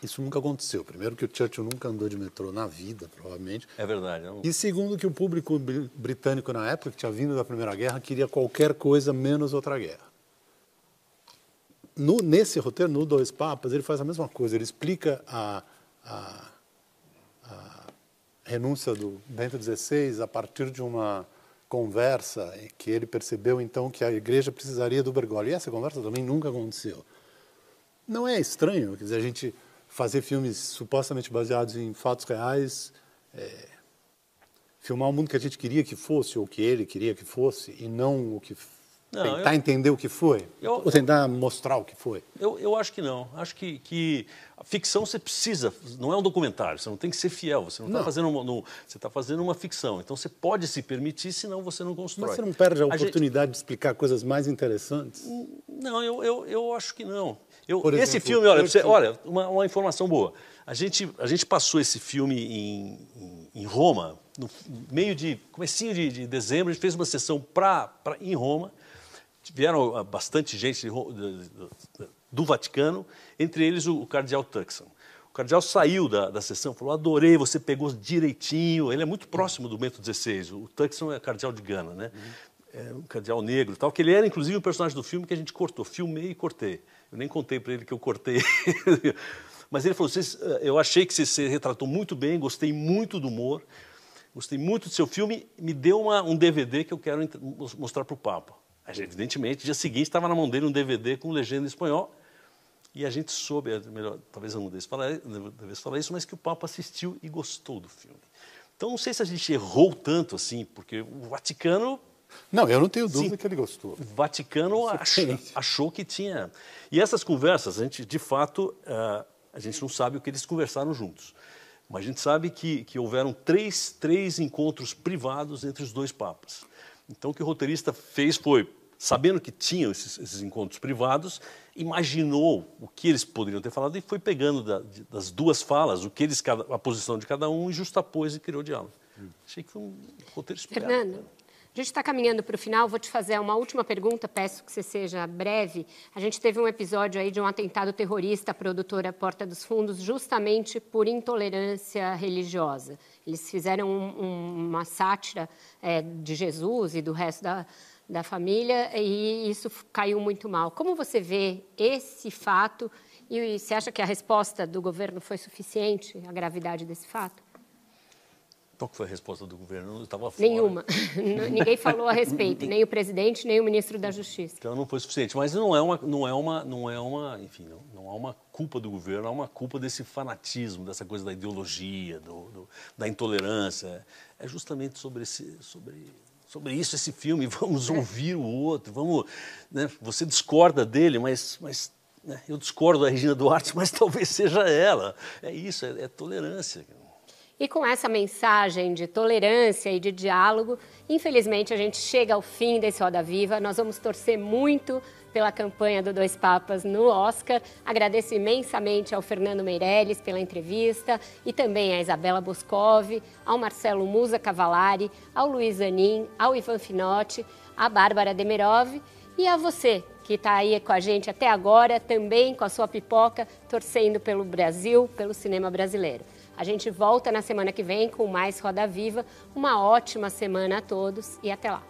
Isso nunca aconteceu. Primeiro que o Churchill nunca andou de metrô na vida, provavelmente. É verdade. Não... E segundo que o público britânico na época, que tinha vindo da Primeira Guerra, queria qualquer coisa menos outra guerra. No, nesse roteiro, no Dois Papas, ele faz a mesma coisa. Ele explica a, a, a renúncia do Bento XVI a partir de uma conversa que ele percebeu então que a igreja precisaria do Bergoglio. E essa conversa também nunca aconteceu. Não é estranho, quer dizer, a gente fazer filmes supostamente baseados em fatos reais, é, filmar o mundo que a gente queria que fosse ou que ele queria que fosse e não o que não, tentar eu, entender o que foi eu, ou tentar mostrar o que foi. Eu, eu acho que não. Acho que, que a ficção você precisa, não é um documentário. Você não tem que ser fiel. Você não está fazendo uma, no, você está fazendo uma ficção. Então você pode se permitir, senão você não constrói. Mas você não perde a, a oportunidade gente, de explicar coisas mais interessantes? Não, eu, eu, eu acho que não. Eu, exemplo, esse filme, olha, você, olha uma, uma, informação boa. A gente, a gente passou esse filme em, em, em Roma, no meio de, comecinho de, de, dezembro, a gente fez uma sessão pra, pra, em Roma. Vieram ah, bastante gente do Vaticano, entre eles o, cardeal Tuxon. O cardeal saiu da, da sessão, falou: adorei, você pegou direitinho. Ele é muito próximo do Bento XVI. O Tuxon é cardeal de Gana, né? É um cardeal negro tal, que ele era inclusive um personagem do filme que a gente cortou, filmei e cortei. Eu nem contei para ele que eu cortei. Mas ele falou: eh, eu achei que você se retratou muito bem, gostei muito do humor, gostei muito do seu filme, me deu uma, um DVD que eu quero mostrar para o Papa. Evidentemente, dia seguinte estava na mão dele um DVD com legenda em espanhol. E a gente soube, é melhor, talvez eu não devesse falar, devesse falar isso, mas que o Papa assistiu e gostou do filme. Então não sei se a gente errou tanto assim, porque o Vaticano não, eu não tenho dúvida Sim, que ele gostou. O Vaticano achou, achou, que tinha. E essas conversas, a gente, de fato, uh, a gente não sabe o que eles conversaram juntos. Mas a gente sabe que, que houveram três, três encontros privados entre os dois papas. Então, o que o roteirista fez foi, sabendo que tinham esses, esses encontros privados, imaginou o que eles poderiam ter falado e foi pegando da, das duas falas, o que eles, a posição de cada um, e justapôs e criou diálogo. Hum. Achei que foi um roteiro esperado. Fernando, a gente está caminhando para o final, vou te fazer uma última pergunta, peço que você seja breve. A gente teve um episódio aí de um atentado terrorista à produtora Porta dos Fundos, justamente por intolerância religiosa. Eles fizeram um, um, uma sátira é, de Jesus e do resto da, da família e isso caiu muito mal. Como você vê esse fato e você acha que a resposta do governo foi suficiente, a gravidade desse fato? Qual foi a resposta do governo? Eu estava fora. Nenhuma. Ninguém falou a respeito, nem o presidente, nem o ministro da Justiça. Então não foi suficiente. Mas não é uma, não é uma, não é uma, enfim, não, não há uma culpa do governo, há uma culpa desse fanatismo, dessa coisa da ideologia, do, do, da intolerância. É justamente sobre esse, sobre, sobre isso esse filme. Vamos é. ouvir o outro. Vamos, né? Você discorda dele, mas, mas né? eu discordo da Regina Duarte, mas talvez seja ela. É isso, é, é tolerância. E com essa mensagem de tolerância e de diálogo, infelizmente a gente chega ao fim desse Roda Viva. Nós vamos torcer muito pela campanha do Dois Papas no Oscar. Agradeço imensamente ao Fernando Meirelles pela entrevista e também à Isabela Boscov, ao Marcelo Musa Cavalari, ao Luiz Anin, ao Ivan Finotti, à Bárbara Demirov e a você que está aí com a gente até agora, também com a sua pipoca, torcendo pelo Brasil, pelo cinema brasileiro. A gente volta na semana que vem com mais Roda Viva. Uma ótima semana a todos e até lá.